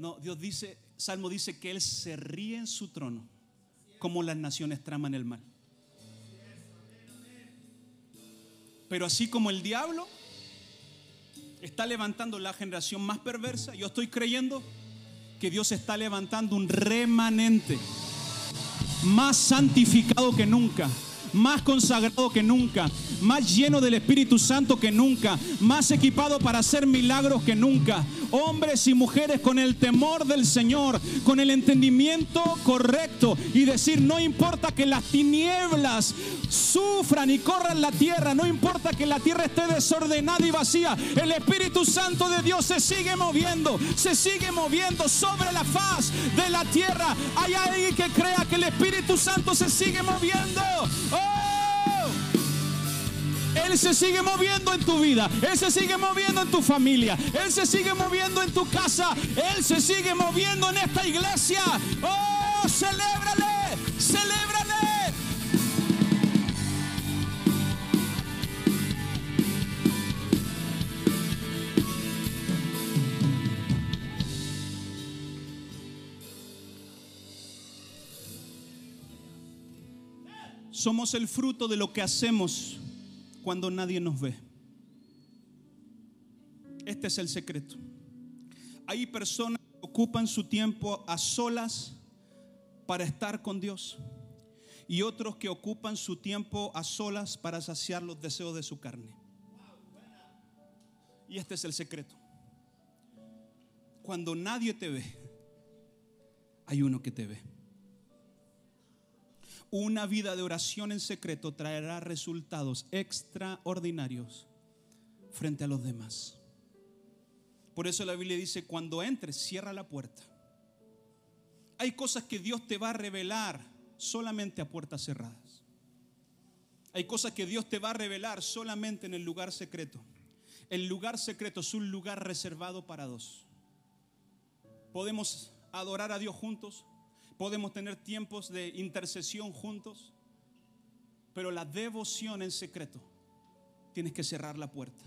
No, Dios dice, Salmo dice que Él se ríe en su trono, como las naciones traman el mal. Pero así como el diablo está levantando la generación más perversa, yo estoy creyendo que Dios está levantando un remanente más santificado que nunca más consagrado que nunca, más lleno del Espíritu Santo que nunca, más equipado para hacer milagros que nunca. Hombres y mujeres con el temor del Señor, con el entendimiento correcto y decir, no importa que las tinieblas sufran y corran la tierra, no importa que la tierra esté desordenada y vacía, el Espíritu Santo de Dios se sigue moviendo, se sigue moviendo sobre la faz de la tierra. Hay alguien que crea que el Espíritu Santo se sigue moviendo. Él se sigue moviendo en tu vida. Él se sigue moviendo en tu familia. Él se sigue moviendo en tu casa. Él se sigue moviendo en esta iglesia. Oh, celébrale, celébrale. Somos el fruto de lo que hacemos cuando nadie nos ve. Este es el secreto. Hay personas que ocupan su tiempo a solas para estar con Dios y otros que ocupan su tiempo a solas para saciar los deseos de su carne. Y este es el secreto. Cuando nadie te ve, hay uno que te ve. Una vida de oración en secreto traerá resultados extraordinarios frente a los demás. Por eso la Biblia dice, cuando entres, cierra la puerta. Hay cosas que Dios te va a revelar solamente a puertas cerradas. Hay cosas que Dios te va a revelar solamente en el lugar secreto. El lugar secreto es un lugar reservado para dos. Podemos adorar a Dios juntos, podemos tener tiempos de intercesión juntos, pero la devoción en secreto tienes que cerrar la puerta.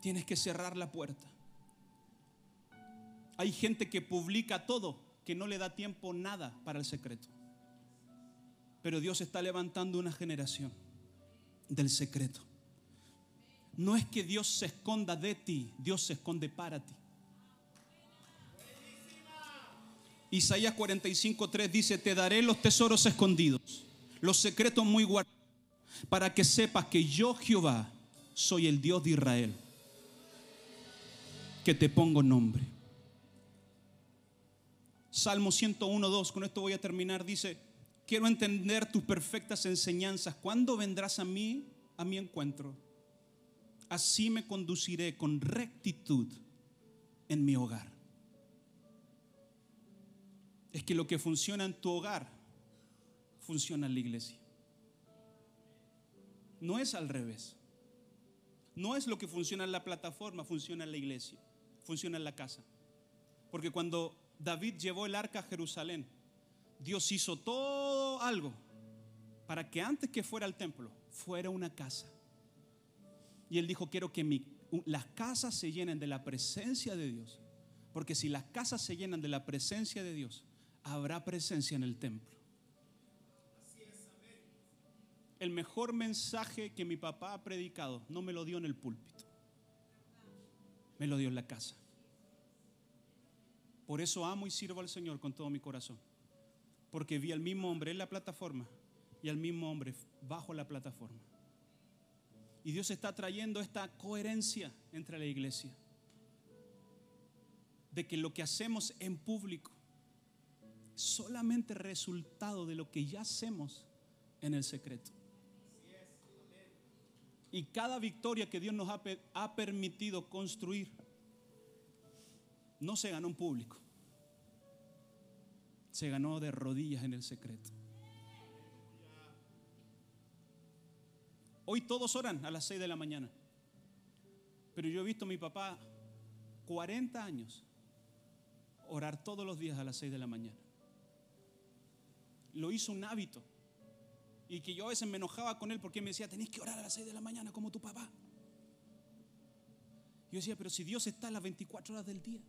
Tienes que cerrar la puerta. Hay gente que publica todo, que no le da tiempo nada para el secreto. Pero Dios está levantando una generación del secreto. No es que Dios se esconda de ti, Dios se esconde para ti. Isaías 45:3 dice, te daré los tesoros escondidos, los secretos muy guardados, para que sepas que yo Jehová soy el Dios de Israel, que te pongo nombre. Salmo 101.2, con esto voy a terminar, dice, quiero entender tus perfectas enseñanzas. ¿Cuándo vendrás a mí, a mi encuentro? Así me conduciré con rectitud en mi hogar. Es que lo que funciona en tu hogar funciona en la iglesia. No es al revés. No es lo que funciona en la plataforma, funciona en la iglesia, funciona en la casa. Porque cuando David llevó el arca a Jerusalén, Dios hizo todo algo para que antes que fuera al templo, fuera una casa. Y él dijo, quiero que las casas se llenen de la presencia de Dios. Porque si las casas se llenan de la presencia de Dios, habrá presencia en el templo. El mejor mensaje que mi papá ha predicado no me lo dio en el púlpito, me lo dio en la casa. Por eso amo y sirvo al Señor con todo mi corazón. Porque vi al mismo hombre en la plataforma y al mismo hombre bajo la plataforma. Y Dios está trayendo esta coherencia entre la iglesia. De que lo que hacemos en público solamente resultado de lo que ya hacemos en el secreto. Y cada victoria que Dios nos ha, permitido construir no se ganó en público, se ganó de rodillas en el secreto. Hoy todos oran a las 6 de la mañana. Pero yo he visto a mi papá 40 años orar todos los días a las 6 de la mañana. Lo hizo un hábito. Y que yo a veces me enojaba con él porque me decía, tenés que orar a las 6 de la mañana como tu papá. Yo decía, pero si Dios está a las 24 horas del día.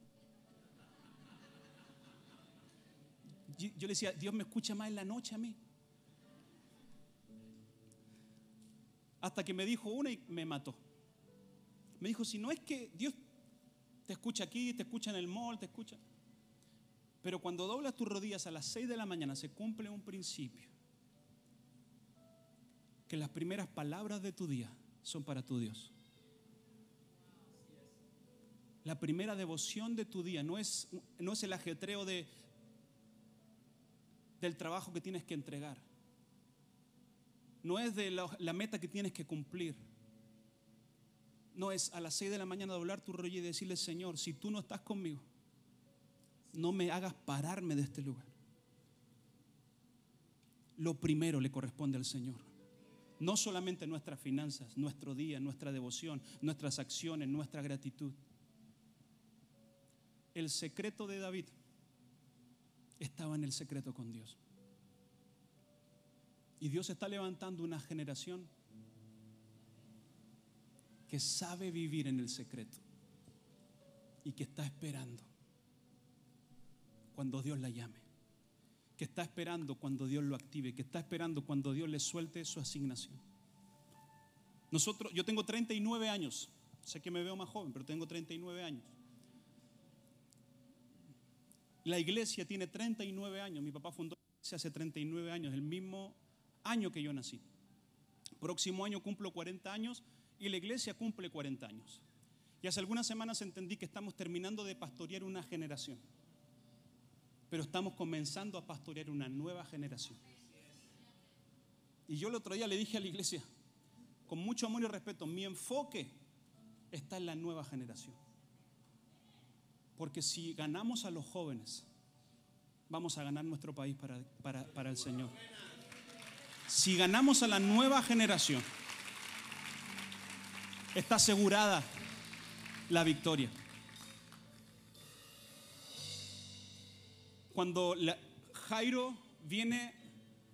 Yo le decía, Dios me escucha más en la noche a mí. Hasta que me dijo una y me mató. Me dijo, si no es que Dios te escucha aquí, te escucha en el mall, te escucha. Pero cuando doblas tus rodillas a las 6 de la mañana se cumple un principio. Que las primeras palabras de tu día son para tu Dios. La primera devoción de tu día no es, no es el ajetreo de, del trabajo que tienes que entregar no es de la, meta que tienes que cumplir. No es a las 6 de la mañana doblar tu rollo y decirle, Señor, si tú no estás conmigo, no me hagas pararme de este lugar. Lo primero le corresponde al Señor. No solamente nuestras finanzas, nuestro día, nuestra devoción, nuestras acciones, nuestra gratitud. El secreto de David estaba en el secreto con Dios. Y Dios está levantando una generación que sabe vivir en el secreto y que está esperando cuando Dios la llame, que está esperando cuando Dios lo active, que está esperando cuando Dios le suelte su asignación. Nosotros, yo tengo 39 años, sé que me veo más joven, pero tengo 39 años. La iglesia tiene 39 años, mi papá fundó hace 39 años, el mismo año que yo nací. Próximo año cumplo 40 años y la iglesia cumple 40 años. Y hace algunas semanas entendí que estamos terminando de pastorear una generación, pero estamos comenzando a pastorear una nueva generación. Y yo el otro día le dije a la iglesia, con mucho amor y respeto, mi enfoque está en la nueva generación. Porque si ganamos a los jóvenes, vamos a ganar nuestro país para, para, para el Señor. Si ganamos a la nueva generación, está asegurada la victoria. Cuando Jairo viene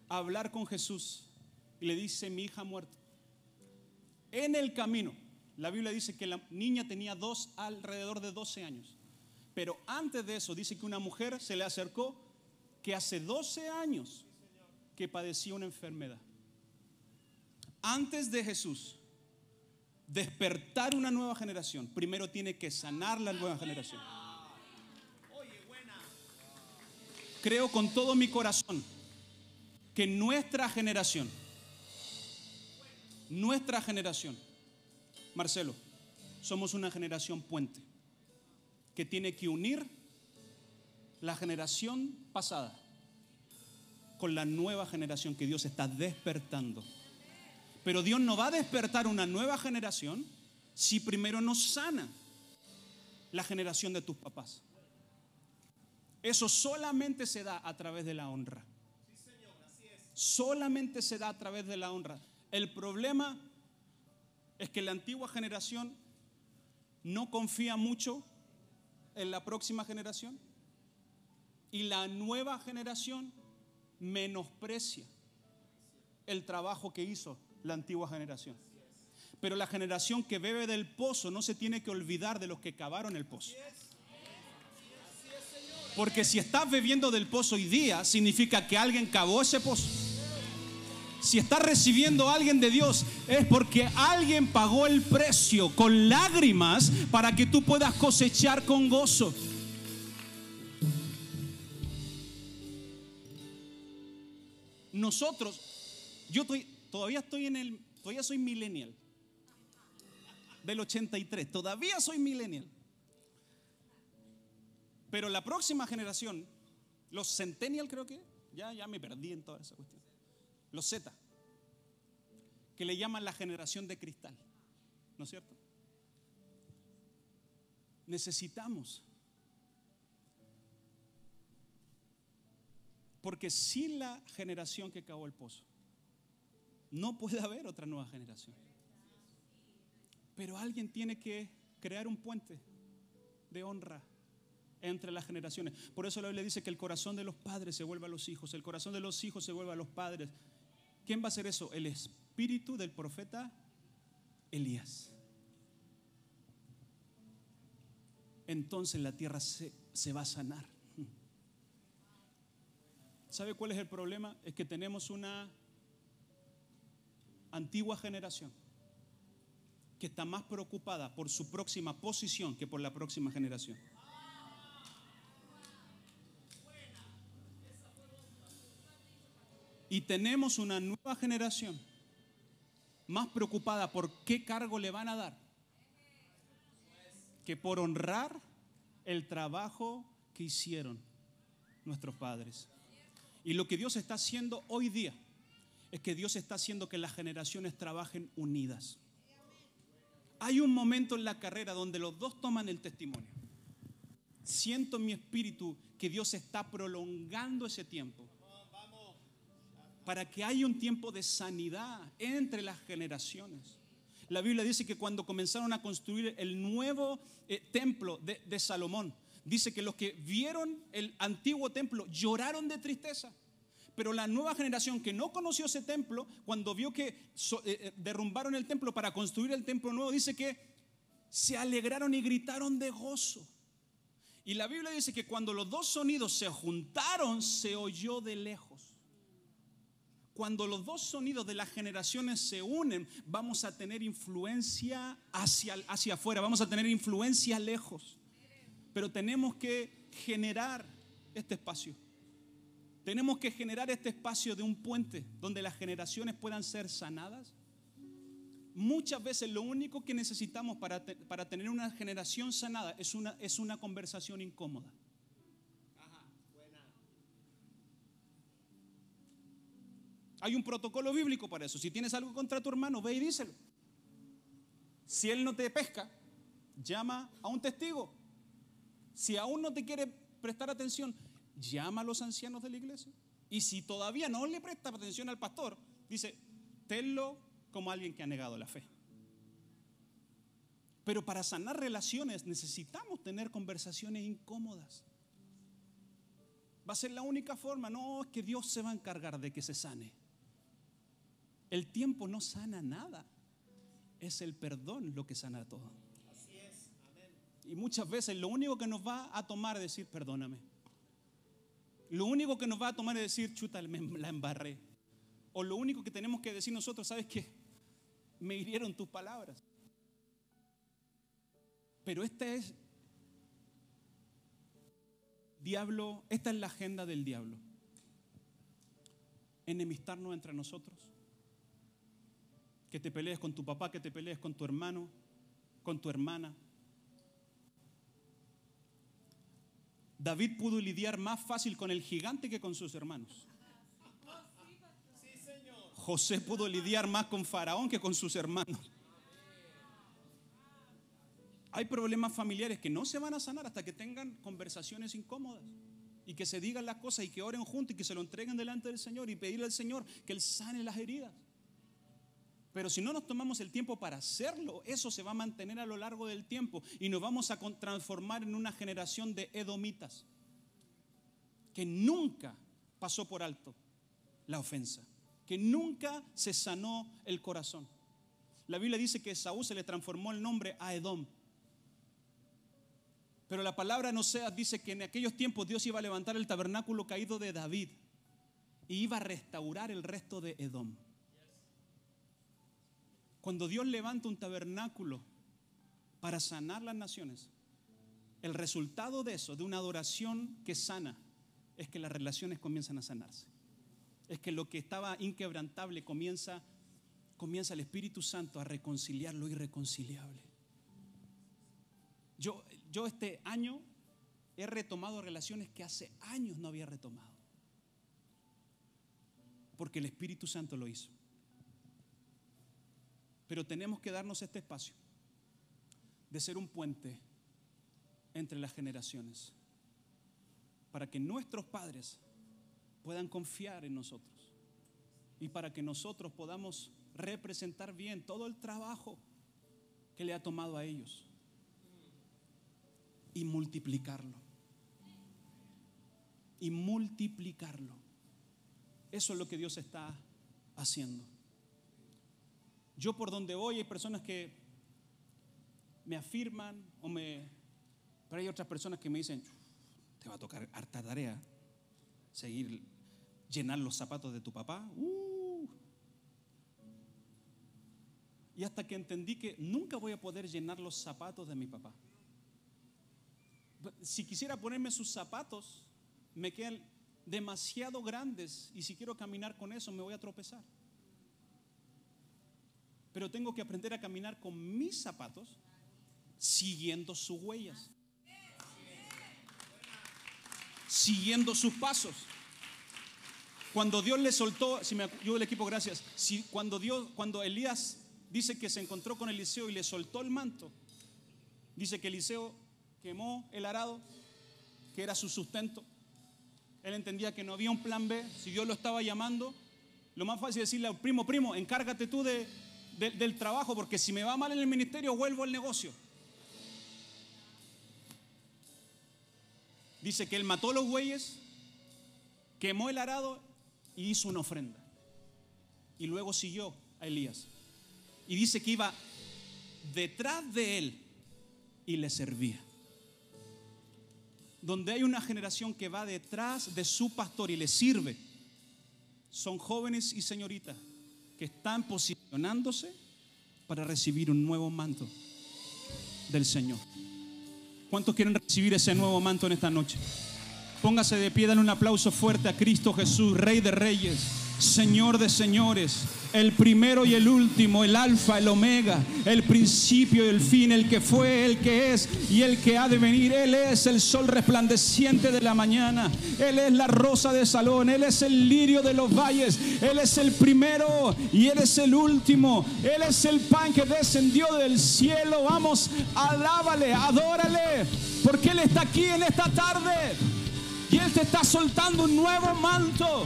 a hablar con Jesús y le dice, mi hija ha muerto, en el camino, la Biblia dice que la niña tenía dos, alrededor de 12 años. Pero antes de eso dice que una mujer se le acercó que hace 12 años que padecía una enfermedad. Antes de Jesús despertar una nueva generación, primero tiene que sanar la nueva generación. Creo con todo mi corazón que nuestra generación, nuestra generación, Marcelo, somos una generación puente que tiene que unir la generación pasada con la nueva generación que Dios está despertando. Pero Dios no va a despertar una nueva generación si primero no sana la generación de tus papás. Eso solamente se da a través de la honra. Solamente se da a través de la honra. El problema es que la antigua generación no confía mucho en la próxima generación y la nueva generación menosprecia el trabajo que hizo la antigua generación. Pero la generación que bebe del pozo no se tiene que olvidar de los que cavaron el pozo. Porque si estás bebiendo del pozo hoy día, significa que alguien cavó ese pozo. Si estás recibiendo a alguien de Dios, es porque alguien pagó el precio con lágrimas para que tú puedas cosechar con gozo. Nosotros, yo estoy, todavía estoy en el, todavía soy millennial. Del 83, todavía soy millennial. Pero la próxima generación, los centennial creo que, ya, ya me perdí en toda esa cuestión. Los Z, que le llaman la generación de cristal, ¿no es cierto? Necesitamos. Porque sin la generación que cavó el pozo, no puede haber otra nueva generación. Pero alguien tiene que crear un puente de honra entre las generaciones. Por eso la Biblia dice que el corazón de los padres se vuelve a los hijos, el corazón de los hijos se vuelve a los padres. ¿Quién va a hacer eso? El espíritu del profeta Elías. Entonces la tierra se, se va a sanar. ¿Sabe cuál es el problema? Es que tenemos una antigua generación que está más preocupada por su próxima posición que por la próxima generación. Y tenemos una nueva generación más preocupada por qué cargo le van a dar que por honrar el trabajo que hicieron nuestros padres. Y lo que Dios está haciendo hoy día es que Dios está haciendo que las generaciones trabajen unidas. Hay un momento en la carrera donde los dos toman el testimonio. Siento en mi espíritu que Dios está prolongando ese tiempo para que haya un tiempo de sanidad entre las generaciones. La Biblia dice que cuando comenzaron a construir el nuevo eh, templo de, Salomón, dice que los que vieron el antiguo templo lloraron de tristeza. Pero la nueva generación que no conoció ese templo, cuando vio que eh, eh, derrumbaron el templo para construir el templo nuevo, dice que se alegraron y gritaron de gozo. Y la Biblia dice que cuando los dos sonidos se juntaron, se oyó de lejos. Cuando los dos sonidos de las generaciones se unen, vamos a tener influencia hacia, hacia afuera, vamos a tener influencia lejos. Pero tenemos que generar este espacio. Tenemos que generar este espacio de un puente donde las generaciones puedan ser sanadas, Muchas veces lo único que necesitamos para, para tener una generación sanada es una, es una conversación incómoda. Hay un protocolo bíblico para eso. Si tienes algo contra tu hermano, ve y díselo. Si él no te pesca, llama a un testigo. Si aún no te quiere prestar atención, llama a los ancianos de la iglesia. Y si todavía no le presta atención al pastor, dice, tenlo como alguien que ha negado la fe. Pero para sanar relaciones necesitamos tener conversaciones incómodas. Va a ser la única forma. No, es que Dios se va a encargar de que se sane. El tiempo no sana nada. Es el perdón lo que sana todo. Y muchas veces lo único que nos va a tomar es decir, perdóname. Lo único que nos va a tomar es decir, chuta, me la embarré. O lo único que tenemos que decir nosotros, ¿sabes qué? Me hirieron tus palabras. Pero esta es, diablo, esta es la agenda del diablo. Enemistarnos entre nosotros. Que te pelees con tu papá, que te pelees con tu hermano, con tu hermana. David pudo lidiar más fácil con el gigante que con sus hermanos. José pudo lidiar más con Faraón que con sus hermanos. Hay problemas familiares que no se van a sanar hasta que tengan conversaciones incómodas y que se digan las cosas y que oren juntos y que se lo entreguen delante del Señor y pedirle al Señor que Él sane las heridas. Pero si no nos tomamos el tiempo para hacerlo, eso se va a mantener a lo largo del tiempo y nos vamos a transformar en una generación de edomitas que nunca pasó por alto la ofensa, que nunca se sanó el corazón. La Biblia dice que Saúl se le transformó el nombre a Edom. Pero la palabra no sea dice que en aquellos tiempos Dios iba a levantar el tabernáculo caído de David y iba a restaurar el resto de Edom. Cuando Dios levanta un tabernáculo para sanar las naciones, el resultado de eso, de una adoración que sana, es que las relaciones comienzan a sanarse. Es que lo que estaba inquebrantable comienza, comienza el Espíritu Santo a reconciliar lo irreconciliable. Yo, yo este año he retomado relaciones que hace años no había retomado. Porque el Espíritu Santo lo hizo. Pero tenemos que darnos este espacio de ser un puente entre las generaciones para que nuestros padres puedan confiar en nosotros y para que nosotros podamos representar bien todo el trabajo que le ha tomado a ellos y multiplicarlo. Y multiplicarlo. Eso es lo que Dios está haciendo. Yo por donde voy hay personas que me afirman o me... Pero hay otras personas que me dicen, te va a tocar harta tarea, seguir llenar los zapatos de tu papá. Uh. Y hasta que entendí que nunca voy a poder llenar los zapatos de mi papá. Si quisiera ponerme sus zapatos, me quedan demasiado grandes y si quiero caminar con eso me voy a tropezar. Pero tengo que aprender a caminar con mis zapatos siguiendo sus huellas. Siguiendo sus pasos. Cuando Dios le soltó, si me ayuda el equipo, gracias. Si, cuando Dios, cuando Elías dice que se encontró con Eliseo y le soltó el manto, dice que Eliseo quemó el arado, que era su sustento. Él entendía que no había un plan B. Si Dios lo estaba llamando, lo más fácil es decirle al primo, primo, encárgate tú de, de- del trabajo, porque si me va mal en el ministerio, vuelvo al negocio. Dice que él mató los bueyes, quemó el arado y hizo una ofrenda. Y luego siguió a Elías. Y dice que iba detrás de él y le servía. Donde hay una generación que va detrás de su pastor y le sirve, son jóvenes y señoritas que están posicionándose para recibir un nuevo manto del Señor. ¿Cuántos quieren recibir ese nuevo manto en esta noche? Póngase de pie, dale un aplauso fuerte a Cristo Jesús, Rey de Reyes, Señor de señores, el primero y el último, el alfa, el omega, el principio y el fin, el que fue, el que es y el que ha de venir. Él es el sol resplandeciente de la mañana, Él es la rosa de Salón, Él es el lirio de los valles, Él es el primero y Él es el último, Él es el pan que descendió del cielo. Vamos, alábale, adórale, porque Él está aquí en esta tarde y Él te está soltando un nuevo manto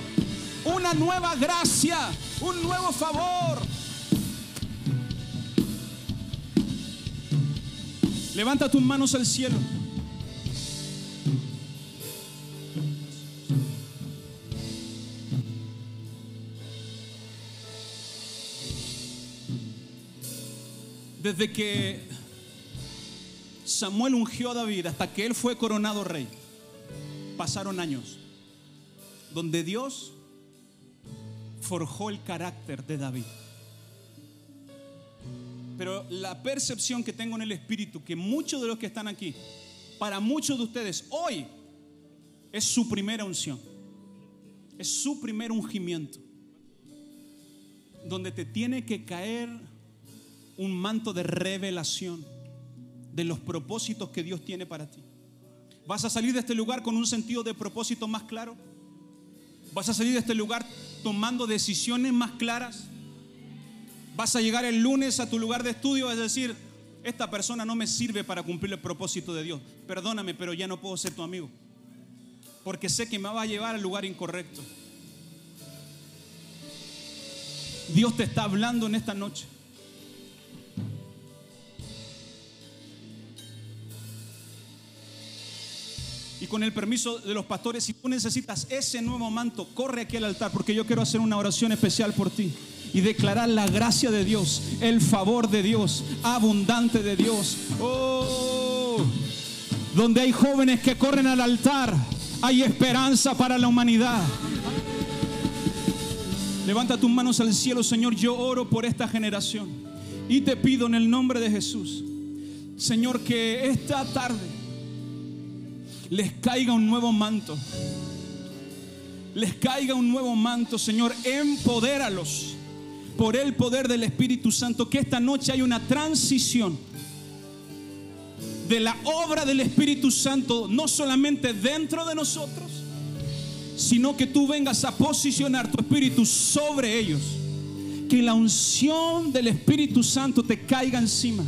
una nueva gracia, un nuevo favor. Levanta tus manos al cielo. Desde que Samuel ungió a David hasta que él fue coronado rey, pasaron años donde Dios forjó el carácter de David. Pero la percepción que tengo en el Espíritu, que muchos de los que están aquí, para muchos de ustedes, hoy es su primera unción, es su primer ungimiento, donde te tiene que caer un manto de revelación de los propósitos que Dios tiene para ti. ¿Vas a salir de este lugar con un sentido de propósito más claro? ¿Vas a salir de este lugar tomando decisiones más claras? ¿Vas a llegar el lunes a tu lugar de estudio a decir, esta persona no me sirve para cumplir el propósito de Dios? Perdóname, pero ya no puedo ser tu amigo. Porque sé que me va a llevar al lugar incorrecto. Dios te está hablando en esta noche. Y con el permiso de los pastores, si tú necesitas ese nuevo manto, corre aquí al altar porque yo quiero hacer una oración especial por ti y declarar la gracia de Dios, el favor de Dios, abundante de Dios. Oh, donde hay jóvenes que corren al altar, hay esperanza para la humanidad. Levanta tus manos al cielo, Señor. Yo oro por esta generación y te pido en el nombre de Jesús, Señor, que esta tarde les caiga un nuevo manto. Les caiga un nuevo manto, Señor. Empodéralos por el poder del Espíritu Santo. Que esta noche hay una transición de la obra del Espíritu Santo, no solamente dentro de nosotros, sino que tú vengas a posicionar tu Espíritu sobre ellos. Que la unción del Espíritu Santo te caiga encima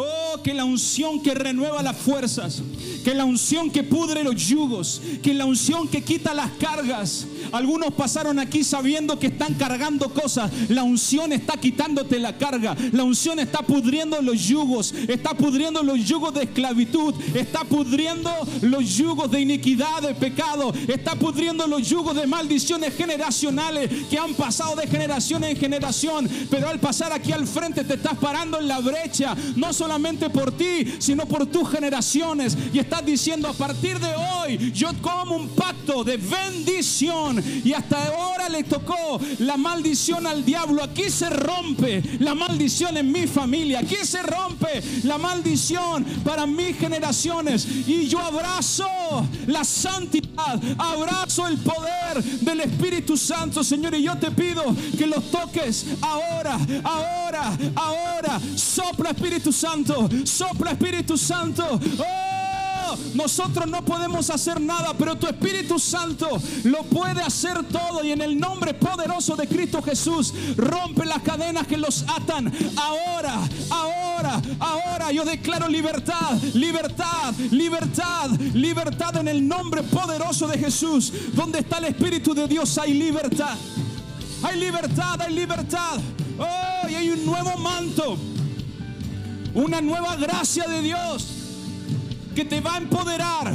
Oh, que la unción que renueva las fuerzas, que la unción que pudre los yugos, que la unción que quita las cargas. Algunos pasaron aquí sabiendo que están cargando cosas. La unción está quitándote la carga. La unción está pudriendo los yugos, está pudriendo los yugos de esclavitud, está pudriendo los yugos de iniquidad, de pecado, está pudriendo los yugos de maldiciones generacionales que han pasado de generación en generación. Pero al pasar aquí al frente te estás parando en la brecha. No solamente por ti, sino por tus generaciones. Y estás diciendo, a partir de hoy, yo como un pacto de bendición. Y hasta ahora le tocó la maldición al diablo. Aquí se rompe la maldición en mi familia. Aquí se rompe la maldición para mis generaciones. Y yo abrazo la santidad, abrazo el poder del Espíritu Santo, Señor. Y yo te pido que los toques ahora, ahora, ahora. Sopla Espíritu Santo sopla Espíritu Santo. Oh, nosotros no podemos hacer nada, pero tu Espíritu Santo lo puede hacer todo. Y en el nombre poderoso de Cristo Jesús, rompe las cadenas que los atan. Ahora, ahora, ahora yo declaro libertad, libertad, libertad, libertad en el nombre poderoso de Jesús. Donde está el Espíritu de Dios hay libertad. Hay libertad, hay libertad. Oh, y hay un nuevo manto una nueva gracia de Dios que te va a empoderar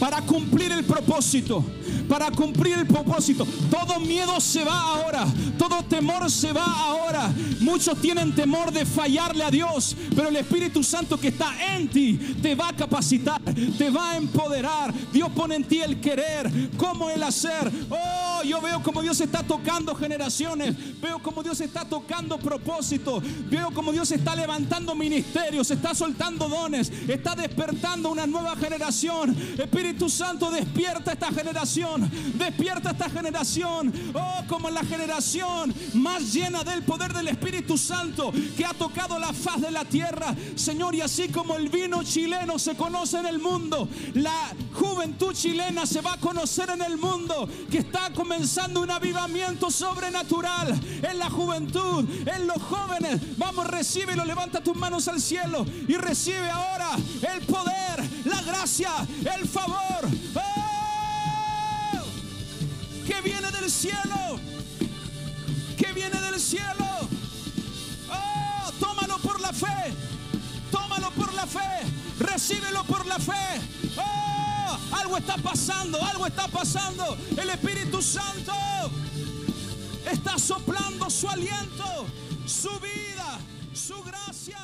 para cumplir el propósito para cumplir el propósito. Todo miedo se va ahora, todo temor se va ahora. Muchos tienen temor de fallarle a Dios, pero el Espíritu Santo que está en ti te va a capacitar, te va a empoderar. Dios pone en ti el querer, como el hacer. Oh, yo veo como Dios está tocando generaciones, veo como Dios está tocando propósitos, veo como Dios está levantando ministerios, está soltando dones, está despertando una nueva generación. Espíritu Santo despierta esta generación, despierta esta generación, oh, como la generación más llena del poder del Espíritu Santo que ha tocado la faz de la tierra, Señor, y así como el vino chileno se conoce en el mundo, la juventud chilena se va a conocer en el mundo, que está comenzando un avivamiento sobrenatural en la juventud, en los jóvenes. Vamos, recíbelo, levanta tus manos al cielo y recibe ahora el poder, la gracia, el favor. Que viene del cielo. Que viene del cielo. ¡Oh! Tómalo por la fe. Tómalo por la fe. Recíbelo por la fe. ¡Oh! Algo está pasando. Algo está pasando. El Espíritu Santo está soplando su aliento, su vida, su gracia.